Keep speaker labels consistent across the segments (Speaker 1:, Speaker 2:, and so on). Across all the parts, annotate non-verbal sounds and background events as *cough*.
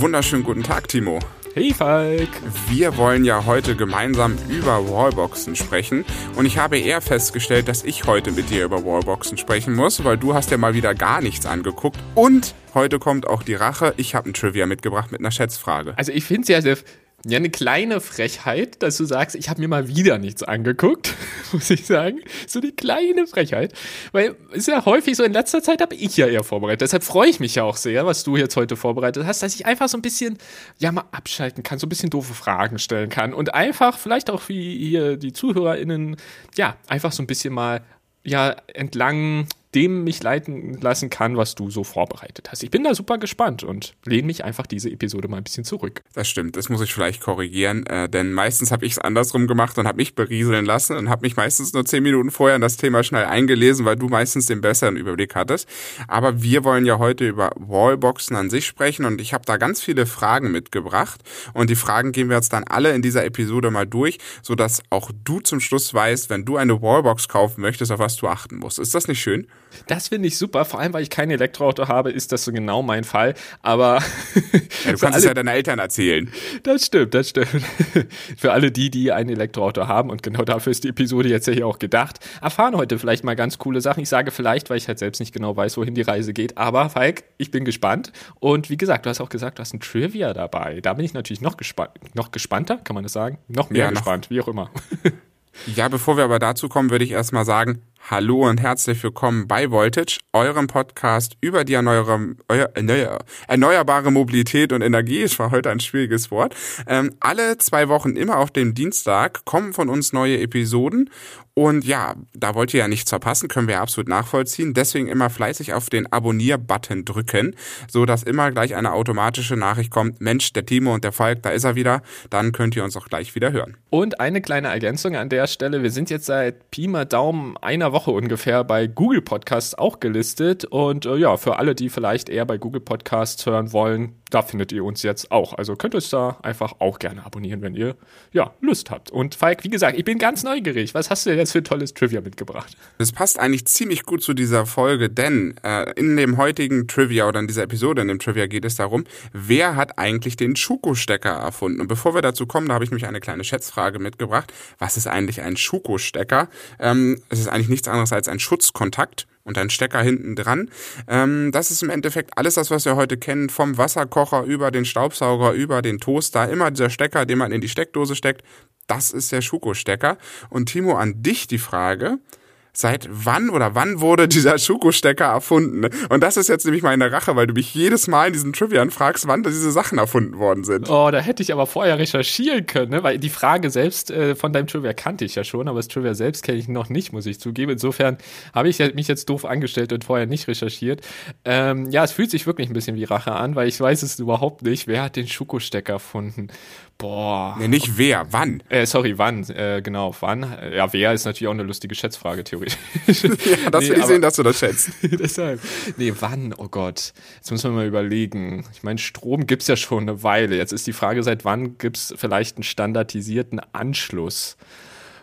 Speaker 1: wunderschönen guten Tag, Timo.
Speaker 2: Hey Falk!
Speaker 1: Wir wollen ja heute gemeinsam über Wallboxen sprechen und ich habe eher festgestellt, dass ich heute mit dir über Wallboxen sprechen muss, weil du hast ja mal wieder gar nichts angeguckt und heute kommt auch die Rache. Ich habe ein Trivia mitgebracht mit einer Schätzfrage.
Speaker 2: Also ich finde es ja sehr ja, eine kleine Frechheit, dass du sagst, ich habe mir mal wieder nichts angeguckt, *laughs* muss ich sagen. So eine kleine Frechheit. Weil ist ja häufig so, in letzter Zeit habe ich ja eher vorbereitet. Deshalb freue ich mich ja auch sehr, was du jetzt heute vorbereitet hast, dass ich einfach so ein bisschen, ja, mal abschalten kann, so ein bisschen doofe Fragen stellen kann und einfach vielleicht auch wie hier die ZuhörerInnen, ja, einfach so ein bisschen mal, ja, entlang dem mich leiten lassen kann, was du so vorbereitet hast. Ich bin da super gespannt und lehne mich einfach diese Episode mal ein bisschen zurück.
Speaker 1: Das stimmt, das muss ich vielleicht korrigieren, äh, denn meistens habe ich es andersrum gemacht und habe mich berieseln lassen und habe mich meistens nur zehn Minuten vorher in das Thema schnell eingelesen, weil du meistens den besseren Überblick hattest. Aber wir wollen ja heute über Wallboxen an sich sprechen und ich habe da ganz viele Fragen mitgebracht und die Fragen gehen wir jetzt dann alle in dieser Episode mal durch, sodass auch du zum Schluss weißt, wenn du eine Wallbox kaufen möchtest, auf was du achten musst. Ist das nicht schön?
Speaker 2: Das finde ich super, vor allem weil ich kein Elektroauto habe, ist das so genau mein Fall. Aber *laughs*
Speaker 1: ja, du kannst es ja deinen Eltern erzählen.
Speaker 2: Das stimmt, das stimmt. *laughs* Für alle die, die ein Elektroauto haben und genau dafür ist die Episode jetzt ja hier auch gedacht, erfahren heute vielleicht mal ganz coole Sachen. Ich sage vielleicht, weil ich halt selbst nicht genau weiß, wohin die Reise geht. Aber Falk, ich bin gespannt. Und wie gesagt, du hast auch gesagt, du hast ein Trivia dabei. Da bin ich natürlich noch, gespa noch gespannter, kann man das sagen? Noch mehr ja, gespannt, noch. wie auch immer. *laughs*
Speaker 1: Ja, bevor wir aber dazu kommen, würde ich erstmal sagen, Hallo und herzlich willkommen bei Voltage, eurem Podcast über die erneuerbare, Mobilität und Energie. Es war heute ein schwieriges Wort. Ähm, alle zwei Wochen, immer auf dem Dienstag, kommen von uns neue Episoden. Und ja, da wollt ihr ja nichts verpassen, können wir absolut nachvollziehen. Deswegen immer fleißig auf den Abonnier-Button drücken, so dass immer gleich eine automatische Nachricht kommt. Mensch, der Timo und der Falk, da ist er wieder. Dann könnt ihr uns auch gleich wieder hören.
Speaker 2: Und eine kleine Ergänzung an der Stelle. Wir sind jetzt seit Pi mal Daumen einer Woche Woche ungefähr bei Google Podcasts auch gelistet. Und äh, ja, für alle, die vielleicht eher bei Google Podcasts hören wollen, da findet ihr uns jetzt auch. Also könnt ihr es da einfach auch gerne abonnieren, wenn ihr ja Lust habt. Und Falk, wie gesagt, ich bin ganz neugierig. Was hast du denn jetzt für ein tolles Trivia mitgebracht?
Speaker 1: Das passt eigentlich ziemlich gut zu dieser Folge, denn äh, in dem heutigen Trivia oder in dieser Episode in dem Trivia geht es darum, wer hat eigentlich den Schuko-Stecker erfunden? Und bevor wir dazu kommen, da habe ich nämlich eine kleine Schätzfrage mitgebracht. Was ist eigentlich ein Schuko-Stecker? Ähm, es ist eigentlich nichts anderes als ein Schutzkontakt und ein Stecker hinten dran. Ähm, das ist im Endeffekt alles das, was wir heute kennen, vom Wasserkocher über den Staubsauger, über den Toaster, immer dieser Stecker, den man in die Steckdose steckt. Das ist der Schuko-Stecker. Und Timo, an dich die Frage, seit wann oder wann wurde *laughs* dieser Schuko-Stecker erfunden? Und das ist jetzt nämlich meine Rache, weil du mich jedes Mal in diesen Trivian fragst, wann diese Sachen erfunden worden sind.
Speaker 2: Oh, da hätte ich aber vorher recherchieren können, ne? weil die Frage selbst äh, von deinem Trivia kannte ich ja schon, aber das Trivia selbst kenne ich noch nicht, muss ich zugeben. Insofern habe ich mich jetzt doof angestellt und vorher nicht recherchiert. Ähm, ja, es fühlt sich wirklich ein bisschen wie Rache an, weil ich weiß es überhaupt nicht. Wer hat den Schuko-Stecker erfunden? Boah.
Speaker 1: Nee, nicht wer, wann?
Speaker 2: Äh, sorry, wann, äh, genau, wann. Ja, wer ist natürlich auch eine lustige Schätzfrage, theoretisch. *laughs*
Speaker 1: ja, das nee, will ich sehen, dass du das schätzt. *laughs*
Speaker 2: deshalb. Nee, wann? Oh Gott. Jetzt müssen wir mal überlegen. Ich meine, Strom gibt's ja schon eine Weile. Jetzt ist die Frage, seit wann gibt's vielleicht einen standardisierten Anschluss?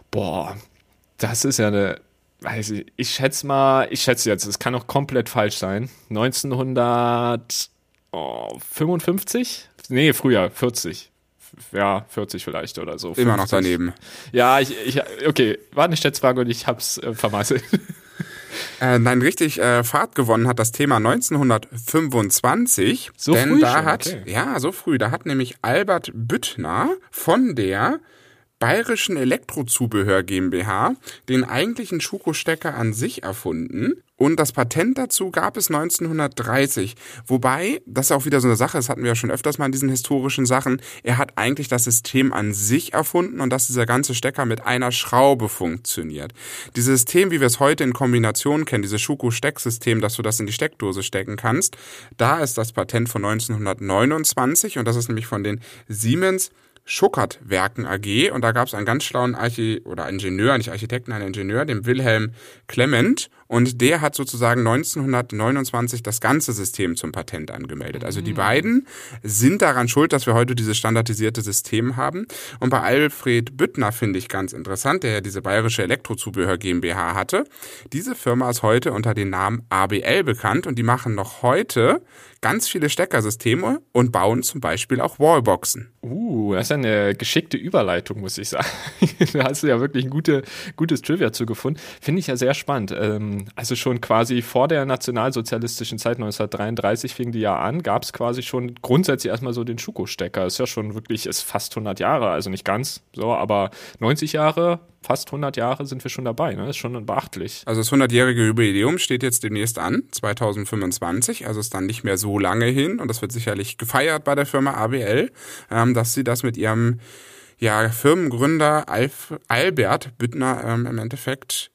Speaker 2: Boah, das ist ja eine, weiß ich, ich schätze mal, ich schätze jetzt, es kann auch komplett falsch sein. 1955? Nee, früher, 40 ja, 40 vielleicht oder so.
Speaker 1: 50. Immer noch daneben.
Speaker 2: Ja, ich, ich okay, war eine Schätzfrage und ich hab's äh, vermasselt. *laughs*
Speaker 1: Äh, nein, richtig äh, Fahrt gewonnen hat das Thema 1925.
Speaker 2: So
Speaker 1: denn
Speaker 2: früh
Speaker 1: da
Speaker 2: schon,
Speaker 1: hat,
Speaker 2: okay.
Speaker 1: ja, so früh, da hat nämlich Albert Büttner von der Bayerischen Elektrozubehör GmbH den eigentlichen Schuko-Stecker an sich erfunden und das Patent dazu gab es 1930. Wobei, das ist auch wieder so eine Sache, das hatten wir ja schon öfters mal in diesen historischen Sachen, er hat eigentlich das System an sich erfunden und dass dieser ganze Stecker mit einer Schraube funktioniert. Dieses System, wie wir es heute in Kombination kennen, dieses Schuko-Stecksystem, dass du das in die Steckdose stecken kannst, da ist das Patent von 1929 und das ist nämlich von den Siemens Schuckert Werken AG und da gab es einen ganz schlauen Archi oder Ingenieur, nicht Architekten, einen Ingenieur, den Wilhelm Clement und der hat sozusagen 1929 das ganze System zum Patent angemeldet. Also die mhm. beiden sind daran schuld, dass wir heute dieses standardisierte System haben. Und bei Alfred Büttner finde ich ganz interessant, der ja diese bayerische Elektrozubehör GmbH hatte. Diese Firma ist heute unter dem Namen ABL bekannt und die machen noch heute ganz viele Steckersysteme und bauen zum Beispiel auch Wallboxen.
Speaker 2: Uh, das ist eine geschickte Überleitung, muss ich sagen. *laughs* da hast du ja wirklich ein gute, gutes Trivia zu gefunden. Finde ich ja sehr spannend. Ähm, also schon quasi vor der nationalsozialistischen Zeit 1933 fing die ja an, gab es quasi schon grundsätzlich erstmal so den Schuko-Stecker. Ist ja schon wirklich, ist fast 100 Jahre, also nicht ganz so, aber 90 Jahre fast 100 Jahre sind wir schon dabei. Ne? Ist schon beachtlich.
Speaker 1: Also das 100-jährige Jubiläum steht jetzt demnächst an, 2025. Also ist dann nicht mehr so lange hin. Und das wird sicherlich gefeiert bei der Firma ABL, ähm, dass sie das mit ihrem ja, Firmengründer Alf, Albert Büttner ähm, im Endeffekt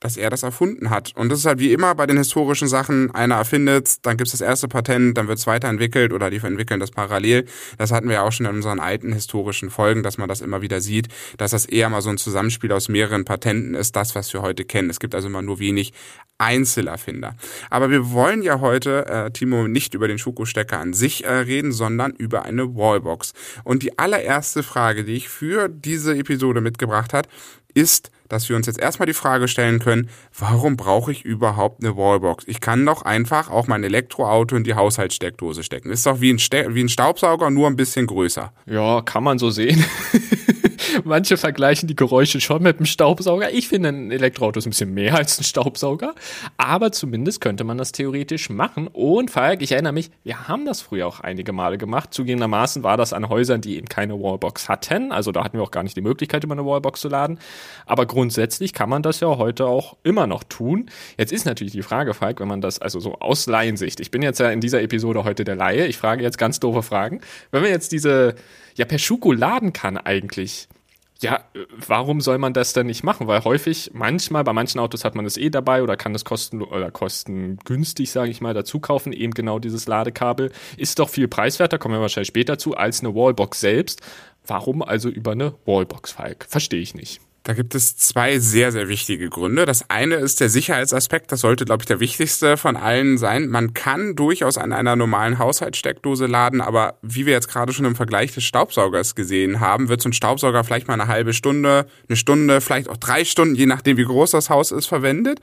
Speaker 1: dass er das erfunden hat. Und das ist halt wie immer bei den historischen Sachen, einer erfindet, dann gibt's das erste Patent, dann wird's weiterentwickelt oder die entwickeln das parallel. Das hatten wir ja auch schon in unseren alten historischen Folgen, dass man das immer wieder sieht, dass das eher mal so ein Zusammenspiel aus mehreren Patenten ist, das, was wir heute kennen. Es gibt also immer nur wenig Einzelerfinder. Aber wir wollen ja heute, äh, Timo, nicht über den Schokostecker an sich äh, reden, sondern über eine Wallbox. Und die allererste Frage, die ich für diese Episode mitgebracht hat, ist, dass wir uns jetzt erstmal die Frage stellen können, warum brauche ich überhaupt eine Wallbox? Ich kann doch einfach auch mein Elektroauto in die Haushaltssteckdose stecken. Ist doch wie ein, Ste wie ein Staubsauger, nur ein bisschen größer.
Speaker 2: Ja, kann man so sehen. *laughs* Manche vergleichen die Geräusche schon mit einem Staubsauger. Ich finde, ein Elektroauto ist ein bisschen mehr als ein Staubsauger. Aber zumindest könnte man das theoretisch machen. Und Falk, ich erinnere mich, wir haben das früher auch einige Male gemacht. Zugegebenermaßen war das an Häusern, die eben keine Wallbox hatten. Also da hatten wir auch gar nicht die Möglichkeit, über eine Wallbox zu laden. Aber grundsätzlich kann man das ja heute auch immer noch tun. Jetzt ist natürlich die Frage, Falk, wenn man das, also so aus Laiensicht. Ich bin jetzt ja in dieser Episode heute der Laie. Ich frage jetzt ganz doofe Fragen. Wenn man jetzt diese, ja, per Schuko laden kann eigentlich, ja, warum soll man das denn nicht machen? Weil häufig, manchmal, bei manchen Autos hat man das eh dabei oder kann das kosten oder kostengünstig, sage ich mal, dazu kaufen, eben genau dieses Ladekabel. Ist doch viel preiswerter, kommen wir wahrscheinlich später zu, als eine Wallbox selbst. Warum also über eine Wallbox, Falk? Verstehe ich nicht.
Speaker 1: Da gibt es zwei sehr, sehr wichtige Gründe. Das eine ist der Sicherheitsaspekt. Das sollte, glaube ich, der wichtigste von allen sein. Man kann durchaus an einer normalen Haushaltssteckdose laden, aber wie wir jetzt gerade schon im Vergleich des Staubsaugers gesehen haben, wird so ein Staubsauger vielleicht mal eine halbe Stunde, eine Stunde, vielleicht auch drei Stunden, je nachdem, wie groß das Haus ist, verwendet.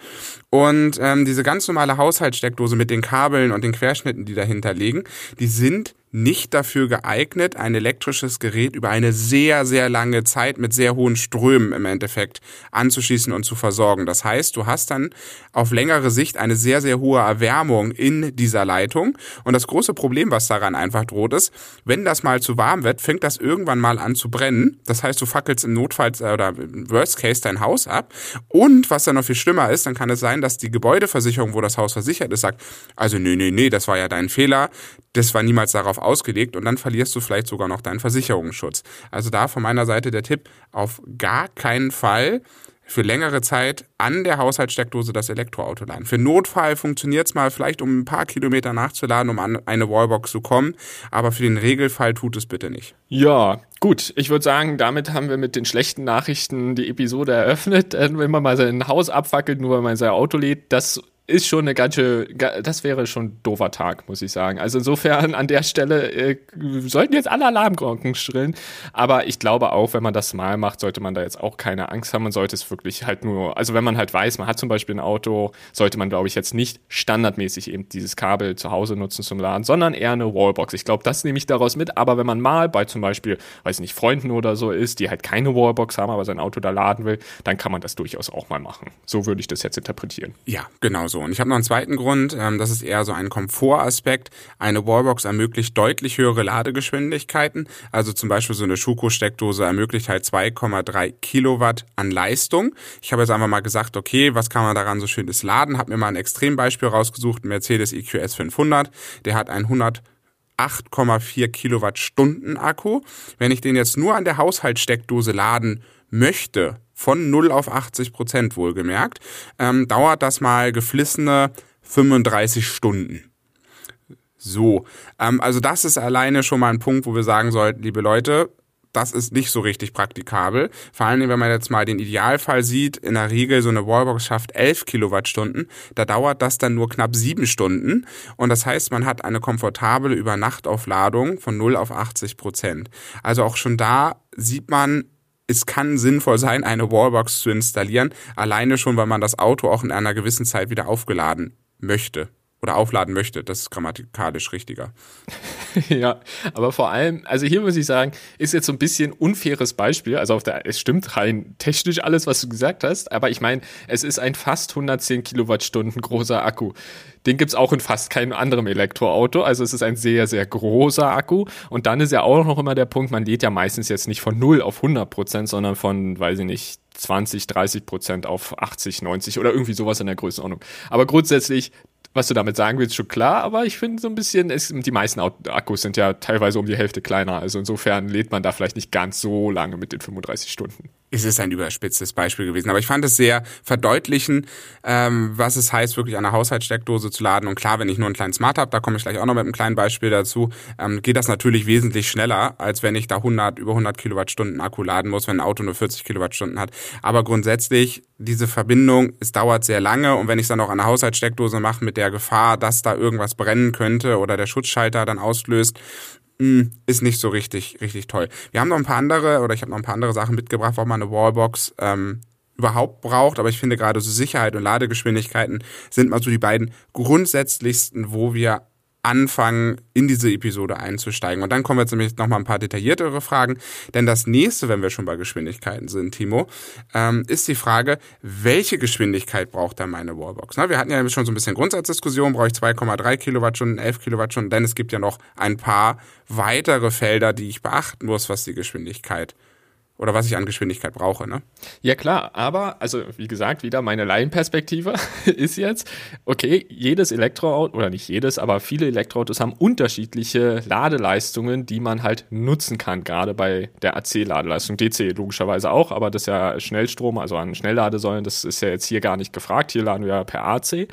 Speaker 1: Und ähm, diese ganz normale Haushaltssteckdose mit den Kabeln und den Querschnitten, die dahinter liegen, die sind nicht dafür geeignet, ein elektrisches Gerät über eine sehr, sehr lange Zeit mit sehr hohen Strömen im Endeffekt anzuschließen und zu versorgen. Das heißt, du hast dann auf längere Sicht eine sehr, sehr hohe Erwärmung in dieser Leitung. Und das große Problem, was daran einfach droht, ist, wenn das mal zu warm wird, fängt das irgendwann mal an zu brennen. Das heißt, du fackelst im Notfall äh, oder im Worst Case dein Haus ab. Und was dann noch viel schlimmer ist, dann kann es sein, dass die Gebäudeversicherung, wo das Haus versichert ist, sagt, also nee, nee, nee, das war ja dein Fehler. Das war niemals darauf ausgelegt und dann verlierst du vielleicht sogar noch deinen Versicherungsschutz. Also da von meiner Seite der Tipp, auf gar keinen Fall für längere Zeit an der Haushaltssteckdose das Elektroauto laden. Für Notfall funktioniert es mal vielleicht, um ein paar Kilometer nachzuladen, um an eine Wallbox zu kommen, aber für den Regelfall tut es bitte nicht.
Speaker 2: Ja, gut. Ich würde sagen, damit haben wir mit den schlechten Nachrichten die Episode eröffnet. Äh, wenn man mal sein Haus abfackelt, nur weil man sein Auto lädt, das ist schon eine ganz schön, das wäre schon ein doofer Tag, muss ich sagen. Also insofern an der Stelle äh, sollten jetzt alle Alarmglocken schrillen. Aber ich glaube auch, wenn man das mal macht, sollte man da jetzt auch keine Angst haben. Man sollte es wirklich halt nur, also wenn man halt weiß, man hat zum Beispiel ein Auto, sollte man, glaube ich, jetzt nicht standardmäßig eben dieses Kabel zu Hause nutzen zum Laden, sondern eher eine Wallbox. Ich glaube, das nehme ich daraus mit. Aber wenn man mal bei zum Beispiel, weiß nicht, Freunden oder so ist, die halt keine Wallbox haben, aber sein Auto da laden will, dann kann man das durchaus auch mal machen. So würde ich das jetzt interpretieren.
Speaker 1: Ja, genau so so. Und ich habe noch einen zweiten Grund, ähm, das ist eher so ein Komfortaspekt. Eine Wallbox ermöglicht deutlich höhere Ladegeschwindigkeiten. Also zum Beispiel so eine Schuko-Steckdose ermöglicht halt 2,3 Kilowatt an Leistung. Ich habe jetzt einfach mal gesagt, okay, was kann man daran so schönes laden? Habe mir mal ein Extrembeispiel rausgesucht, Mercedes EQS 500. Der hat ein 100 8,4 Kilowattstunden Akku. Wenn ich den jetzt nur an der Haushaltssteckdose laden möchte, von 0 auf 80 Prozent wohlgemerkt, ähm, dauert das mal geflissene 35 Stunden. So, ähm, also das ist alleine schon mal ein Punkt, wo wir sagen sollten, liebe Leute, das ist nicht so richtig praktikabel. Vor allem, wenn man jetzt mal den Idealfall sieht, in der Regel so eine Wallbox schafft 11 Kilowattstunden, da dauert das dann nur knapp sieben Stunden und das heißt, man hat eine komfortable Übernachtaufladung von 0 auf 80 Prozent. Also auch schon da sieht man, es kann sinnvoll sein, eine Wallbox zu installieren, alleine schon, weil man das Auto auch in einer gewissen Zeit wieder aufgeladen möchte oder aufladen möchte. Das ist grammatikalisch richtiger. *laughs*
Speaker 2: ja, aber vor allem, also hier muss ich sagen, ist jetzt so ein bisschen unfaires Beispiel. Also auf der, es stimmt rein technisch alles, was du gesagt hast, aber ich meine, es ist ein fast 110 Kilowattstunden großer Akku. Den gibt's auch in fast keinem anderen Elektroauto. Also es ist ein sehr, sehr großer Akku. Und dann ist ja auch noch immer der Punkt, man lädt ja meistens jetzt nicht von 0 auf 100 Prozent, sondern von, weiß ich nicht, 20, 30 Prozent auf 80, 90 oder irgendwie sowas in der Größenordnung. Aber grundsätzlich, was du damit sagen willst, schon klar, aber ich finde so ein bisschen, es, die meisten Akkus sind ja teilweise um die Hälfte kleiner. Also insofern lädt man da vielleicht nicht ganz so lange mit den 35 Stunden
Speaker 1: es ist ein überspitztes Beispiel gewesen. Aber ich fand es sehr verdeutlichen, ähm, was es heißt, wirklich eine Haushaltssteckdose zu laden. Und klar, wenn ich nur einen kleinen Smart habe, da komme ich gleich auch noch mit einem kleinen Beispiel dazu, ähm, geht das natürlich wesentlich schneller, als wenn ich da 100, über 100 Kilowattstunden Akku laden muss, wenn ein Auto nur 40 Kilowattstunden hat. Aber grundsätzlich, diese Verbindung, es dauert sehr lange. Und wenn ich es dann auch an der Haushaltssteckdose mache, mit der Gefahr, dass da irgendwas brennen könnte oder der Schutzschalter dann auslöst, hm, ist nicht so richtig, richtig toll. Wir haben noch ein paar andere, oder ich habe noch ein paar andere Sachen mitgebracht, warum man eine Wallbox ähm, überhaupt braucht, aber ich finde gerade so Sicherheit und Ladegeschwindigkeiten sind mal so die beiden grundsätzlichsten, wo wir anfangen, in diese Episode einzusteigen. Und dann kommen wir jetzt nämlich nochmal ein paar detailliertere Fragen. Denn das nächste, wenn wir schon bei Geschwindigkeiten sind, Timo, ähm, ist die Frage, welche Geschwindigkeit braucht da meine Wallbox? Na, wir hatten ja schon so ein bisschen Grundsatzdiskussion, brauche ich 2,3 Kilowattstunden, 11 Kilowattstunden, denn es gibt ja noch ein paar weitere Felder, die ich beachten muss, was die Geschwindigkeit oder was ich an Geschwindigkeit brauche, ne?
Speaker 2: Ja klar, aber also wie gesagt, wieder meine Laienperspektive *laughs* ist jetzt, okay, jedes Elektroauto oder nicht jedes, aber viele Elektroautos haben unterschiedliche Ladeleistungen, die man halt nutzen kann, gerade bei der AC-Ladeleistung, DC logischerweise auch, aber das ist ja Schnellstrom, also an Schnellladesäulen, das ist ja jetzt hier gar nicht gefragt, hier laden wir ja per AC.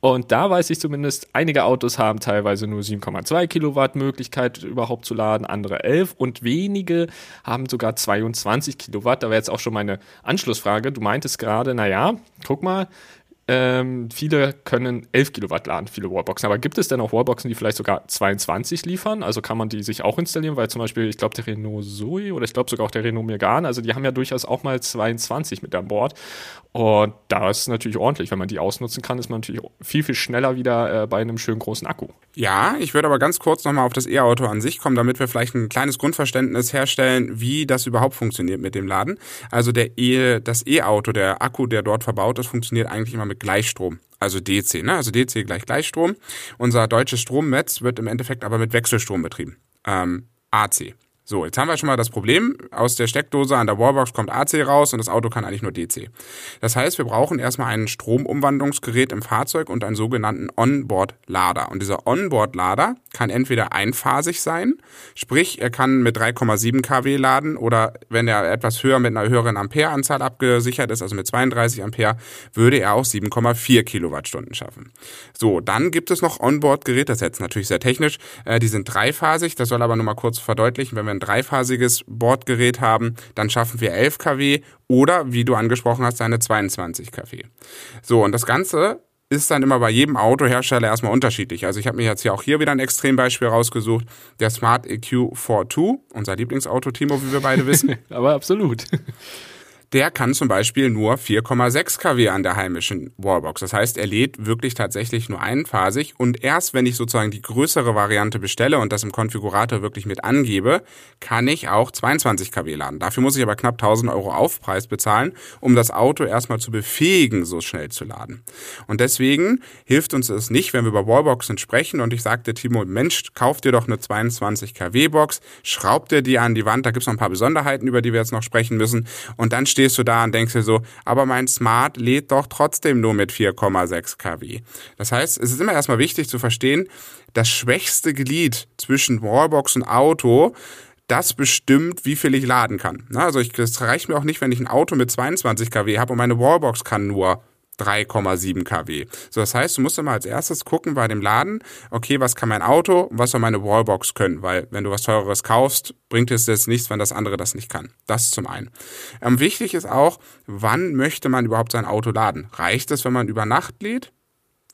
Speaker 2: Und da weiß ich zumindest, einige Autos haben teilweise nur 7,2 Kilowatt Möglichkeit überhaupt zu laden, andere 11 und wenige haben sogar 22 Kilowatt. Da wäre jetzt auch schon meine Anschlussfrage. Du meintest gerade, naja, guck mal, ähm, viele können 11 Kilowatt laden, viele Wallboxen. Aber gibt es denn auch Wallboxen, die vielleicht sogar 22 liefern? Also kann man die sich auch installieren? Weil zum Beispiel, ich glaube, der Renault Zoe oder ich glaube sogar auch der Renault Megane, also die haben ja durchaus auch mal 22 mit an Bord. Und da ist es natürlich ordentlich. Wenn man die ausnutzen kann, ist man natürlich viel, viel schneller wieder äh, bei einem schönen großen Akku.
Speaker 1: Ja, ich würde aber ganz kurz nochmal auf das E-Auto an sich kommen, damit wir vielleicht ein kleines Grundverständnis herstellen, wie das überhaupt funktioniert mit dem Laden. Also der e, das E-Auto, der Akku, der dort verbaut ist, funktioniert eigentlich immer mit Gleichstrom. Also DC, ne? Also DC gleich Gleichstrom. Unser deutsches Stromnetz wird im Endeffekt aber mit Wechselstrom betrieben. Ähm, AC. So, jetzt haben wir schon mal das Problem, aus der Steckdose an der Wallbox kommt AC raus und das Auto kann eigentlich nur DC. Das heißt, wir brauchen erstmal ein Stromumwandlungsgerät im Fahrzeug und einen sogenannten Onboard-Lader. Und dieser Onboard-Lader kann entweder einphasig sein, sprich, er kann mit 3,7 kW laden oder wenn er etwas höher mit einer höheren Ampereanzahl abgesichert ist, also mit 32 Ampere, würde er auch 7,4 Kilowattstunden schaffen. So, dann gibt es noch Onboard-Geräte, das ist jetzt natürlich sehr technisch, äh, die sind dreiphasig, das soll aber nur mal kurz verdeutlichen, wenn wir ein dreiphasiges Bordgerät haben, dann schaffen wir 11 kW oder, wie du angesprochen hast, eine 22 kW. So, und das Ganze ist dann immer bei jedem Autohersteller erstmal unterschiedlich. Also ich habe mir jetzt hier auch hier wieder ein Extrembeispiel rausgesucht. Der Smart EQ 42, unser Lieblingsauto, Timo, wie wir beide wissen. *laughs*
Speaker 2: Aber absolut
Speaker 1: der kann zum Beispiel nur 4,6 kW an der heimischen Wallbox. Das heißt, er lädt wirklich tatsächlich nur einphasig und erst wenn ich sozusagen die größere Variante bestelle und das im Konfigurator wirklich mit angebe, kann ich auch 22 kW laden. Dafür muss ich aber knapp 1000 Euro Aufpreis bezahlen, um das Auto erstmal zu befähigen, so schnell zu laden. Und deswegen hilft uns es nicht, wenn wir über Wallboxen sprechen und ich sagte Timo, Mensch, kauf dir doch eine 22 kW Box, schraub dir die an die Wand, da gibt's noch ein paar Besonderheiten, über die wir jetzt noch sprechen müssen und dann stehst du da und denkst dir so, aber mein Smart lädt doch trotzdem nur mit 4,6 kW. Das heißt, es ist immer erstmal wichtig zu verstehen, das schwächste Glied zwischen Wallbox und Auto das bestimmt, wie viel ich laden kann. Also ich, es reicht mir auch nicht, wenn ich ein Auto mit 22 kW habe und meine Wallbox kann nur 3,7 kW. So, das heißt, du musst immer als erstes gucken bei dem Laden, okay, was kann mein Auto und was soll meine Wallbox können, weil wenn du was teureres kaufst, bringt es jetzt nichts, wenn das andere das nicht kann. Das zum einen. Ähm, wichtig ist auch, wann möchte man überhaupt sein Auto laden? Reicht es, wenn man über Nacht lädt?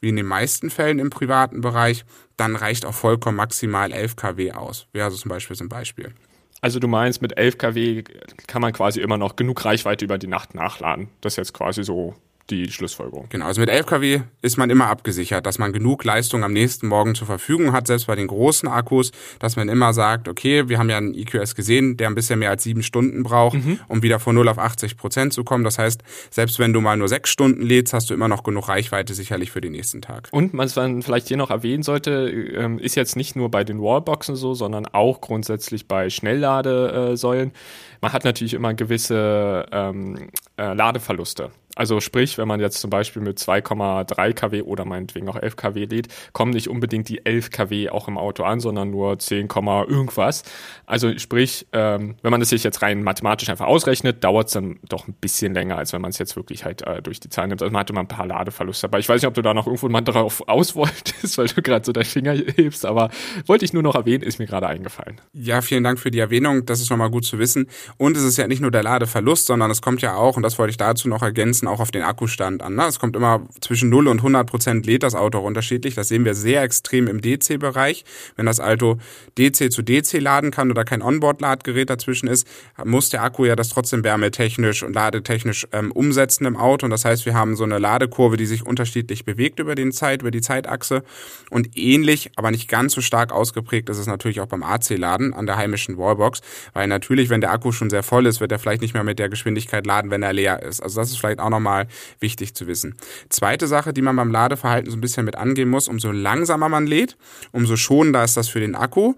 Speaker 1: Wie in den meisten Fällen im privaten Bereich, dann reicht auch vollkommen maximal 11 kW aus. Wäre also zum Beispiel so ein Beispiel.
Speaker 2: Also du meinst, mit 11 kW kann man quasi immer noch genug Reichweite über die Nacht nachladen. Das ist jetzt quasi so die Schlussfolgerung.
Speaker 1: Genau, also mit 11 kW ist man immer abgesichert, dass man genug Leistung am nächsten Morgen zur Verfügung hat, selbst bei den großen Akkus, dass man immer sagt, okay, wir haben ja einen EQS gesehen, der ein bisschen mehr als sieben Stunden braucht, mhm. um wieder von 0 auf 80 Prozent zu kommen. Das heißt, selbst wenn du mal nur sechs Stunden lädst, hast du immer noch genug Reichweite sicherlich für den nächsten Tag.
Speaker 2: Und was man vielleicht hier noch erwähnen sollte, ähm, ist jetzt nicht nur bei den Wallboxen so, sondern auch grundsätzlich bei Schnellladesäulen. Man hat natürlich immer gewisse ähm, äh, Ladeverluste. Also sprich, wenn man jetzt zum Beispiel mit 2,3 kW oder meinetwegen auch 11 kW lädt, kommen nicht unbedingt die 11 kW auch im Auto an, sondern nur 10, irgendwas. Also sprich, ähm, wenn man das sich jetzt rein mathematisch einfach ausrechnet, dauert es dann doch ein bisschen länger, als wenn man es jetzt wirklich halt äh, durch die Zahlen nimmt. Also man hat immer ein paar Ladeverluste dabei. Ich weiß nicht, ob du da noch irgendwo mal drauf aus *laughs* wolltest, weil du gerade so deinen Finger hebst, aber wollte ich nur noch erwähnen, ist mir gerade eingefallen.
Speaker 1: Ja, vielen Dank für die Erwähnung. Das ist nochmal gut zu wissen. Und es ist ja nicht nur der Ladeverlust, sondern es kommt ja auch, und das wollte ich dazu noch ergänzen, Grenzen auch auf den Akkustand an. Ne? Es kommt immer zwischen 0 und 100 Prozent lädt das Auto auch unterschiedlich. Das sehen wir sehr extrem im DC-Bereich. Wenn das Auto DC zu DC laden kann oder kein Onboard-Ladgerät dazwischen ist, muss der Akku ja das trotzdem wärmetechnisch und ladetechnisch ähm, umsetzen im Auto. Und das heißt, wir haben so eine Ladekurve, die sich unterschiedlich bewegt über den Zeit, über die Zeitachse. Und ähnlich, aber nicht ganz so stark ausgeprägt ist es natürlich auch beim AC-Laden an der heimischen Wallbox. Weil natürlich, wenn der Akku schon sehr voll ist, wird er vielleicht nicht mehr mit der Geschwindigkeit laden, wenn er leer ist. Also das ist vielleicht auch nochmal wichtig zu wissen. Zweite Sache, die man beim Ladeverhalten so ein bisschen mit angehen muss, umso langsamer man lädt, umso schonender ist das für den Akku.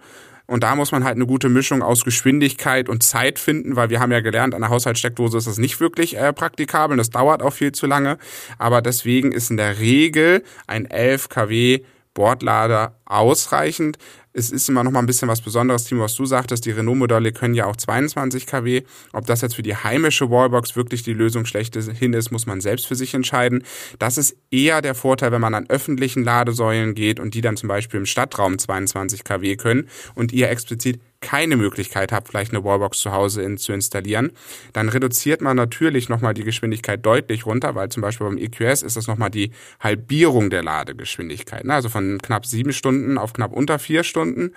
Speaker 1: Und da muss man halt eine gute Mischung aus Geschwindigkeit und Zeit finden, weil wir haben ja gelernt, an der Haushaltssteckdose ist das nicht wirklich äh, praktikabel, das dauert auch viel zu lange. Aber deswegen ist in der Regel ein 11 kW Bordlader ausreichend. Es ist immer noch mal ein bisschen was Besonderes, Timo, was du sagtest. Die Renault-Modelle können ja auch 22 kW. Ob das jetzt für die heimische Wallbox wirklich die Lösung schlechthin ist, muss man selbst für sich entscheiden. Das ist eher der Vorteil, wenn man an öffentlichen Ladesäulen geht und die dann zum Beispiel im Stadtraum 22 kW können und ihr explizit keine Möglichkeit habt, vielleicht eine Wallbox zu Hause in, zu installieren, dann reduziert man natürlich nochmal die Geschwindigkeit deutlich runter, weil zum Beispiel beim EQS ist das nochmal die Halbierung der Ladegeschwindigkeit. Ne? Also von knapp sieben Stunden auf knapp unter vier Stunden.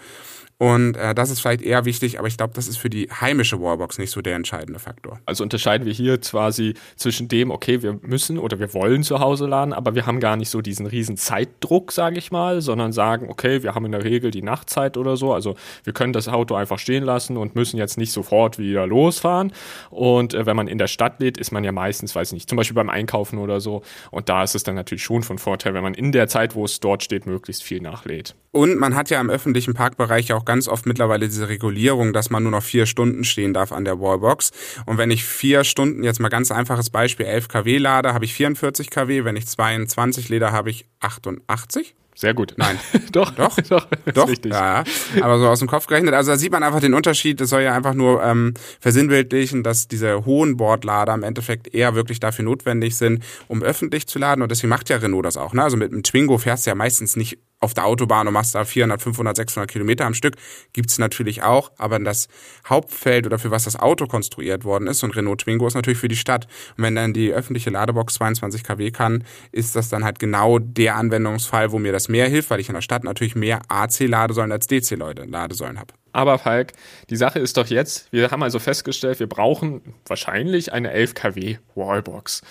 Speaker 1: Und äh, das ist vielleicht eher wichtig, aber ich glaube, das ist für die heimische Wallbox nicht so der entscheidende Faktor.
Speaker 2: Also unterscheiden wir hier quasi zwischen dem, okay, wir müssen oder wir wollen zu Hause laden, aber wir haben gar nicht so diesen riesen Zeitdruck, sage ich mal, sondern sagen, okay, wir haben in der Regel die Nachtzeit oder so, also wir können das Auto einfach stehen lassen und müssen jetzt nicht sofort wieder losfahren. Und äh, wenn man in der Stadt lädt, ist man ja meistens, weiß ich nicht, zum Beispiel beim Einkaufen oder so. Und da ist es dann natürlich schon von Vorteil, wenn man in der Zeit, wo es dort steht, möglichst viel nachlädt.
Speaker 1: Und man hat ja im öffentlichen Parkbereich auch ganz oft mittlerweile diese Regulierung, dass man nur noch vier Stunden stehen darf an der Wallbox. Und wenn ich vier Stunden, jetzt mal ganz einfaches Beispiel, 11 kW lade, habe ich 44 kW. Wenn ich 22 lade, habe ich 88.
Speaker 2: Sehr gut.
Speaker 1: Nein. *laughs*
Speaker 2: doch,
Speaker 1: doch, *laughs* doch, doch. Richtig. Ja, aber so aus dem Kopf gerechnet. Also da sieht man einfach den Unterschied. Das soll ja einfach nur ähm, versinnbildlichen, dass diese hohen Bordlader im Endeffekt eher wirklich dafür notwendig sind, um öffentlich zu laden. Und deswegen macht ja Renault das auch. Ne? Also mit einem Twingo fährst du ja meistens nicht auf der Autobahn und machst da 400, 500, 600 Kilometer am Stück, gibt's natürlich auch, aber das Hauptfeld oder für was das Auto konstruiert worden ist und Renault Twingo ist natürlich für die Stadt. Und wenn dann die öffentliche Ladebox 22 kW kann, ist das dann halt genau der Anwendungsfall, wo mir das mehr hilft, weil ich in der Stadt natürlich mehr AC-Ladesäulen als DC-Ladesäulen habe.
Speaker 2: Aber Falk, die Sache ist doch jetzt, wir haben also festgestellt, wir brauchen wahrscheinlich eine 11 kW Wallbox.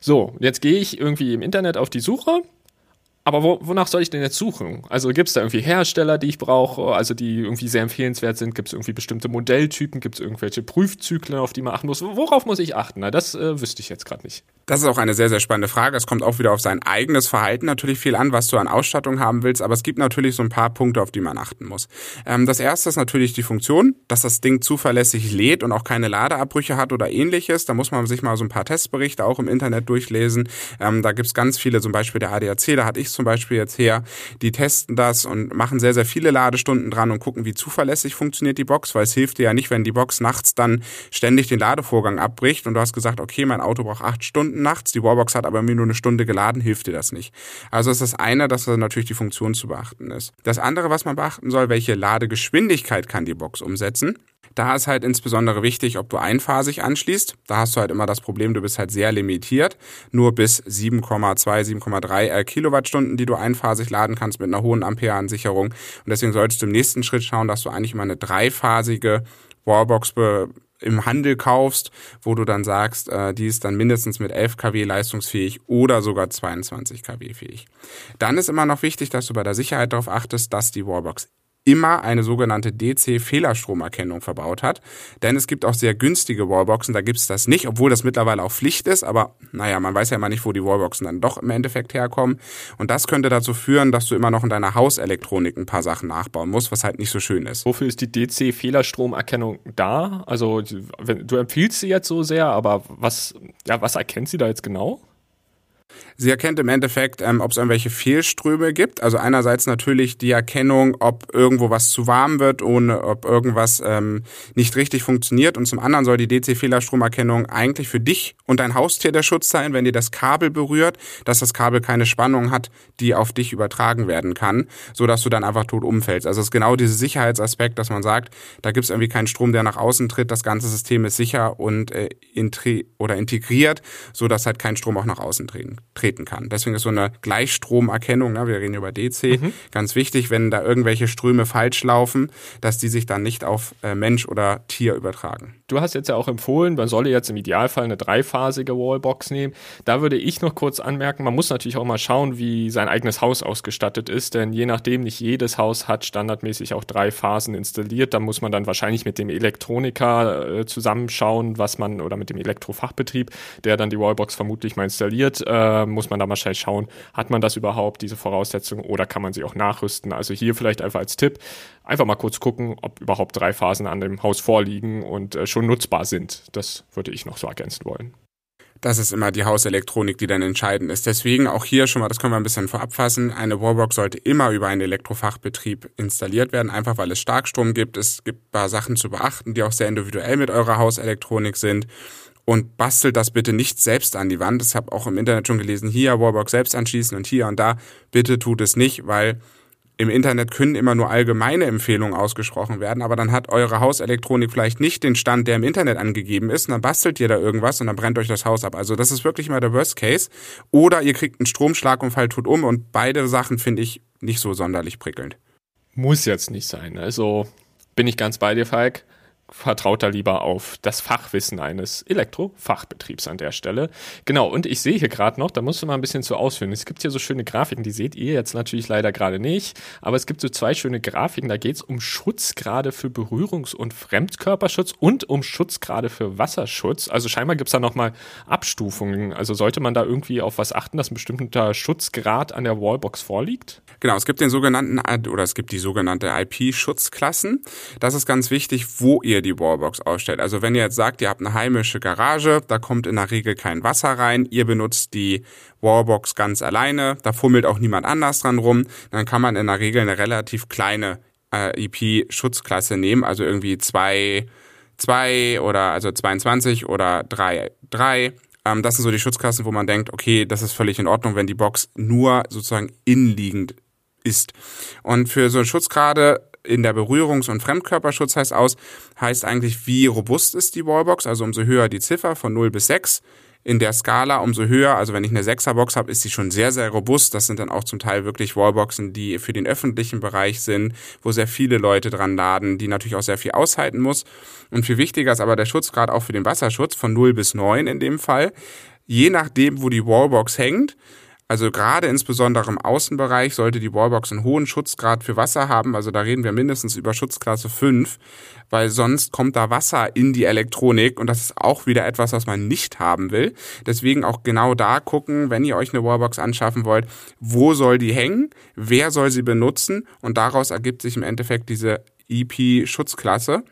Speaker 2: So, jetzt gehe ich irgendwie im Internet auf die Suche aber wo, wonach soll ich denn jetzt suchen? Also gibt es da irgendwie Hersteller, die ich brauche, also die irgendwie sehr empfehlenswert sind? Gibt es irgendwie bestimmte Modelltypen? Gibt es irgendwelche Prüfzyklen, auf die man achten muss? Worauf muss ich achten? Na, das äh, wüsste ich jetzt gerade nicht.
Speaker 1: Das ist auch eine sehr, sehr spannende Frage. Es kommt auch wieder auf sein eigenes Verhalten natürlich viel an, was du an Ausstattung haben willst, aber es gibt natürlich so ein paar Punkte, auf die man achten muss. Ähm, das erste ist natürlich die Funktion, dass das Ding zuverlässig lädt und auch keine Ladeabbrüche hat oder ähnliches. Da muss man sich mal so ein paar Testberichte auch im Internet durchlesen. Ähm, da gibt's ganz viele, zum Beispiel der ADAC, da hatte ich zum Beispiel jetzt her, die testen das und machen sehr, sehr viele Ladestunden dran und gucken, wie zuverlässig funktioniert die Box, weil es hilft dir ja nicht, wenn die Box nachts dann ständig den Ladevorgang abbricht und du hast gesagt, okay, mein Auto braucht acht Stunden, nachts, die Wallbox hat aber nur eine Stunde geladen, hilft dir das nicht. Also ist das eine, dass natürlich die Funktion zu beachten ist. Das andere, was man beachten soll, welche Ladegeschwindigkeit kann die Box umsetzen. Da ist halt insbesondere wichtig, ob du einphasig anschließt. Da hast du halt immer das Problem, du bist halt sehr limitiert. Nur bis 7,2, 7,3 Kilowattstunden, die du einphasig laden kannst mit einer hohen Ampereansicherung. Und deswegen solltest du im nächsten Schritt schauen, dass du eigentlich immer eine dreiphasige Wallbox im Handel kaufst, wo du dann sagst, äh, die ist dann mindestens mit 11 kW leistungsfähig oder sogar 22 kW fähig. Dann ist immer noch wichtig, dass du bei der Sicherheit darauf achtest, dass die Wallbox immer eine sogenannte DC-Fehlerstromerkennung verbaut hat. Denn es gibt auch sehr günstige Wallboxen, da gibt es das nicht, obwohl das mittlerweile auch Pflicht ist. Aber naja, man weiß ja immer nicht, wo die Wallboxen dann doch im Endeffekt herkommen. Und das könnte dazu führen, dass du immer noch in deiner Hauselektronik ein paar Sachen nachbauen musst, was halt nicht so schön ist.
Speaker 2: Wofür ist die DC-Fehlerstromerkennung da? Also du empfiehlst sie jetzt so sehr, aber was, ja, was erkennt sie da jetzt genau?
Speaker 1: Sie erkennt im Endeffekt, ähm, ob es irgendwelche Fehlströme gibt. Also einerseits natürlich die Erkennung, ob irgendwo was zu warm wird, ohne ob irgendwas ähm, nicht richtig funktioniert. Und zum anderen soll die DC-Fehlerstromerkennung eigentlich für dich und dein Haustier der Schutz sein, wenn dir das Kabel berührt, dass das Kabel keine Spannung hat, die auf dich übertragen werden kann, so dass du dann einfach tot umfällst. Also es ist genau dieser Sicherheitsaspekt, dass man sagt, da gibt es irgendwie keinen Strom, der nach außen tritt. Das ganze System ist sicher und äh, oder integriert, so dass halt kein Strom auch nach außen treten treten kann. Deswegen ist so eine Gleichstromerkennung, ne, wir reden über DC, mhm. ganz wichtig, wenn da irgendwelche Ströme falsch laufen, dass die sich dann nicht auf äh, Mensch oder Tier übertragen.
Speaker 2: Du hast jetzt ja auch empfohlen, man solle jetzt im Idealfall eine dreiphasige Wallbox nehmen. Da würde ich noch kurz anmerken, man muss natürlich auch mal schauen, wie sein eigenes Haus ausgestattet ist, denn je nachdem, nicht jedes Haus hat standardmäßig auch drei Phasen installiert. Da muss man dann wahrscheinlich mit dem Elektroniker äh, zusammenschauen, was man, oder mit dem Elektrofachbetrieb, der dann die Wallbox vermutlich mal installiert, äh, muss man da wahrscheinlich schauen, hat man das überhaupt, diese Voraussetzungen, oder kann man sie auch nachrüsten. Also hier vielleicht einfach als Tipp, einfach mal kurz gucken, ob überhaupt drei Phasen an dem Haus vorliegen und äh, schon nutzbar sind. Das würde ich noch so ergänzen wollen.
Speaker 1: Das ist immer die Hauselektronik, die dann entscheidend ist. Deswegen auch hier schon mal, das können wir ein bisschen vorab fassen, eine Wallbox sollte immer über einen Elektrofachbetrieb installiert werden, einfach weil es Starkstrom gibt. Es gibt ein paar Sachen zu beachten, die auch sehr individuell mit eurer Hauselektronik sind und bastelt das bitte nicht selbst an die Wand. Ich habe auch im Internet schon gelesen, hier Wallbox selbst anschließen und hier und da. Bitte tut es nicht, weil im Internet können immer nur allgemeine Empfehlungen ausgesprochen werden, aber dann hat eure Hauselektronik vielleicht nicht den Stand, der im Internet angegeben ist, und dann bastelt ihr da irgendwas und dann brennt euch das Haus ab. Also das ist wirklich mal der Worst Case. Oder ihr kriegt einen Stromschlag und fallt tot um und beide Sachen finde ich nicht so sonderlich prickelnd.
Speaker 2: Muss jetzt nicht sein. Also bin ich ganz bei dir, Falk vertraut da lieber auf das Fachwissen eines Elektrofachbetriebs an der Stelle. Genau, und ich sehe hier gerade noch, da musst du mal ein bisschen zu ausführen. Es gibt hier so schöne Grafiken, die seht ihr jetzt natürlich leider gerade nicht, aber es gibt so zwei schöne Grafiken, da geht es um Schutzgrade für Berührungs- und Fremdkörperschutz und um Schutzgrade für Wasserschutz. Also scheinbar gibt es da nochmal Abstufungen. Also sollte man da irgendwie auf was achten, dass ein bestimmter Schutzgrad an der Wallbox vorliegt?
Speaker 1: Genau, es gibt den sogenannten, oder es gibt die sogenannte IP-Schutzklassen. Das ist ganz wichtig, wo ihr die Wallbox ausstellt. Also wenn ihr jetzt sagt, ihr habt eine heimische Garage, da kommt in der Regel kein Wasser rein, ihr benutzt die Wallbox ganz alleine, da fummelt auch niemand anders dran rum, dann kann man in der Regel eine relativ kleine äh, IP-Schutzklasse nehmen, also irgendwie zwei, zwei oder also 22 oder drei, drei ähm, das sind so die Schutzklassen, wo man denkt, okay, das ist völlig in Ordnung, wenn die Box nur sozusagen innenliegend ist. Und für so Schutzgrade in der Berührungs- und Fremdkörperschutz heißt aus, heißt eigentlich, wie robust ist die Wallbox, also umso höher die Ziffer von 0 bis 6. In der Skala umso höher, also wenn ich eine 6er Box habe, ist sie schon sehr, sehr robust. Das sind dann auch zum Teil wirklich Wallboxen, die für den öffentlichen Bereich sind, wo sehr viele Leute dran laden, die natürlich auch sehr viel aushalten muss. Und viel wichtiger ist aber der Schutzgrad auch für den Wasserschutz von 0 bis 9 in dem Fall. Je nachdem, wo die Wallbox hängt, also gerade insbesondere im Außenbereich sollte die Wallbox einen hohen Schutzgrad für Wasser haben. Also da reden wir mindestens über Schutzklasse 5, weil sonst kommt da Wasser in die Elektronik und das ist auch wieder etwas, was man nicht haben will. Deswegen auch genau da gucken, wenn ihr euch eine Wallbox anschaffen wollt, wo soll die hängen, wer soll sie benutzen und daraus ergibt sich im Endeffekt diese EP-Schutzklasse,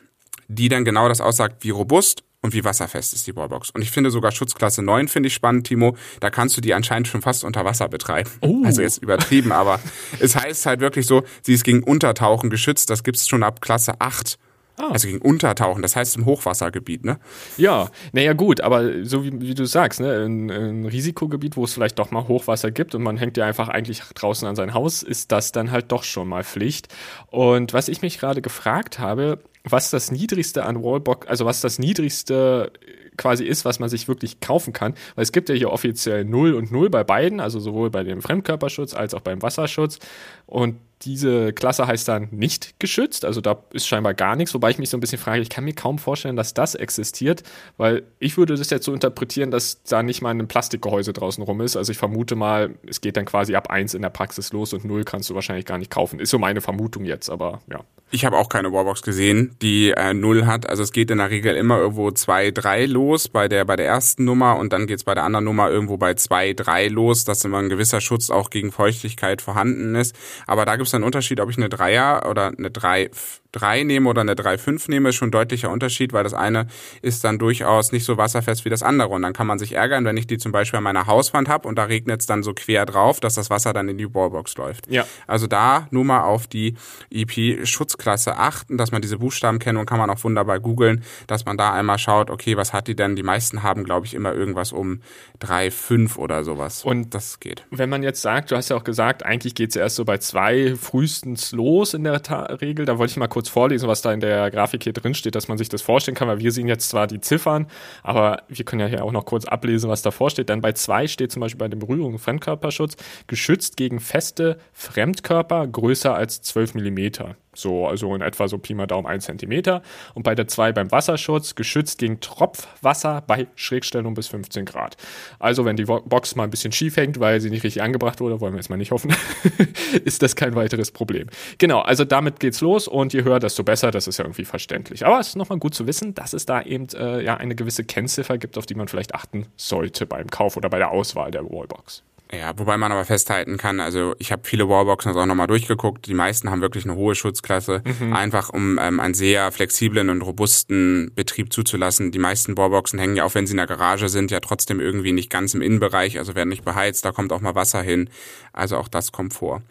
Speaker 1: die dann genau das aussagt, wie robust und wie wasserfest ist die Wallbox. Und ich finde sogar Schutzklasse 9 finde ich spannend, Timo. Da kannst du die anscheinend schon fast unter Wasser betreiben. Oh. Also jetzt übertrieben, aber *laughs* es heißt halt wirklich so, sie ist gegen Untertauchen geschützt. Das gibt es schon ab Klasse 8. Ah. Also gegen Untertauchen, das heißt im Hochwassergebiet, ne?
Speaker 2: Ja, naja gut, aber so wie, wie du sagst, ne, ein, ein Risikogebiet, wo es vielleicht doch mal Hochwasser gibt und man hängt ja einfach eigentlich draußen an sein Haus, ist das dann halt doch schon mal Pflicht. Und was ich mich gerade gefragt habe, was das niedrigste an Wallbox, also was das niedrigste quasi ist, was man sich wirklich kaufen kann. Weil es gibt ja hier offiziell 0 und 0 bei beiden, also sowohl bei dem Fremdkörperschutz als auch beim Wasserschutz. Und diese Klasse heißt dann nicht geschützt, also da ist scheinbar gar nichts, wobei ich mich so ein bisschen frage, ich kann mir kaum vorstellen, dass das existiert, weil ich würde das jetzt so interpretieren, dass da nicht mal ein Plastikgehäuse draußen rum ist. Also ich vermute mal, es geht dann quasi ab 1 in der Praxis los und 0 kannst du wahrscheinlich gar nicht kaufen. Ist so meine Vermutung jetzt, aber ja.
Speaker 1: Ich habe auch keine Wallbox gesehen, die äh, 0 hat. Also es geht in der Regel immer irgendwo 2, 3 los bei der, bei der ersten Nummer und dann geht es bei der anderen Nummer irgendwo bei 2, 3 los, dass immer ein gewisser Schutz auch gegen Feuchtigkeit vorhanden ist. Aber da gibt es einen Unterschied, ob ich eine Dreier oder eine 3 3 nehme oder eine 3,5 nehme, ist schon ein deutlicher Unterschied, weil das eine ist dann durchaus nicht so wasserfest wie das andere. Und dann kann man sich ärgern, wenn ich die zum Beispiel an meiner Hauswand habe und da regnet es dann so quer drauf, dass das Wasser dann in die Wallbox läuft.
Speaker 2: Ja.
Speaker 1: Also da nur mal auf die EP-Schutzklasse achten, dass man diese Buchstabenkennung kann man auch wunderbar googeln, dass man da einmal schaut, okay, was hat die denn? Die meisten haben, glaube ich, immer irgendwas um 3,5 oder sowas.
Speaker 2: Und das geht. Wenn man jetzt sagt, du hast ja auch gesagt, eigentlich geht es erst so bei zwei frühestens los in der Ta Regel, da wollte ich mal kurz kurz vorlesen, was da in der Grafik hier drin steht, dass man sich das vorstellen kann, weil wir sehen jetzt zwar die Ziffern, aber wir können ja hier auch noch kurz ablesen, was davor steht. Dann bei zwei steht zum Beispiel bei dem Berührung Fremdkörperschutz geschützt gegen feste Fremdkörper größer als 12 Millimeter. So, also in etwa so Pi mal Daumen 1 cm. Und bei der 2 beim Wasserschutz geschützt gegen Tropfwasser bei Schrägstellung bis 15 Grad. Also wenn die Box mal ein bisschen schief hängt, weil sie nicht richtig angebracht wurde, wollen wir jetzt mal nicht hoffen, *laughs* ist das kein weiteres Problem. Genau, also damit geht's los und je höher, desto besser, das ist ja irgendwie verständlich. Aber es ist nochmal gut zu wissen, dass es da eben äh, ja eine gewisse Kennziffer gibt, auf die man vielleicht achten sollte beim Kauf oder bei der Auswahl der Wallbox.
Speaker 1: Ja, wobei man aber festhalten kann, also ich habe viele Wallboxen also auch nochmal durchgeguckt, die meisten haben wirklich eine hohe Schutzklasse, mhm. einfach um ähm, einen sehr flexiblen und robusten Betrieb zuzulassen. Die meisten Wallboxen hängen ja auch, wenn sie in der Garage sind, ja trotzdem irgendwie nicht ganz im Innenbereich, also werden nicht beheizt, da kommt auch mal Wasser hin, also auch das kommt vor.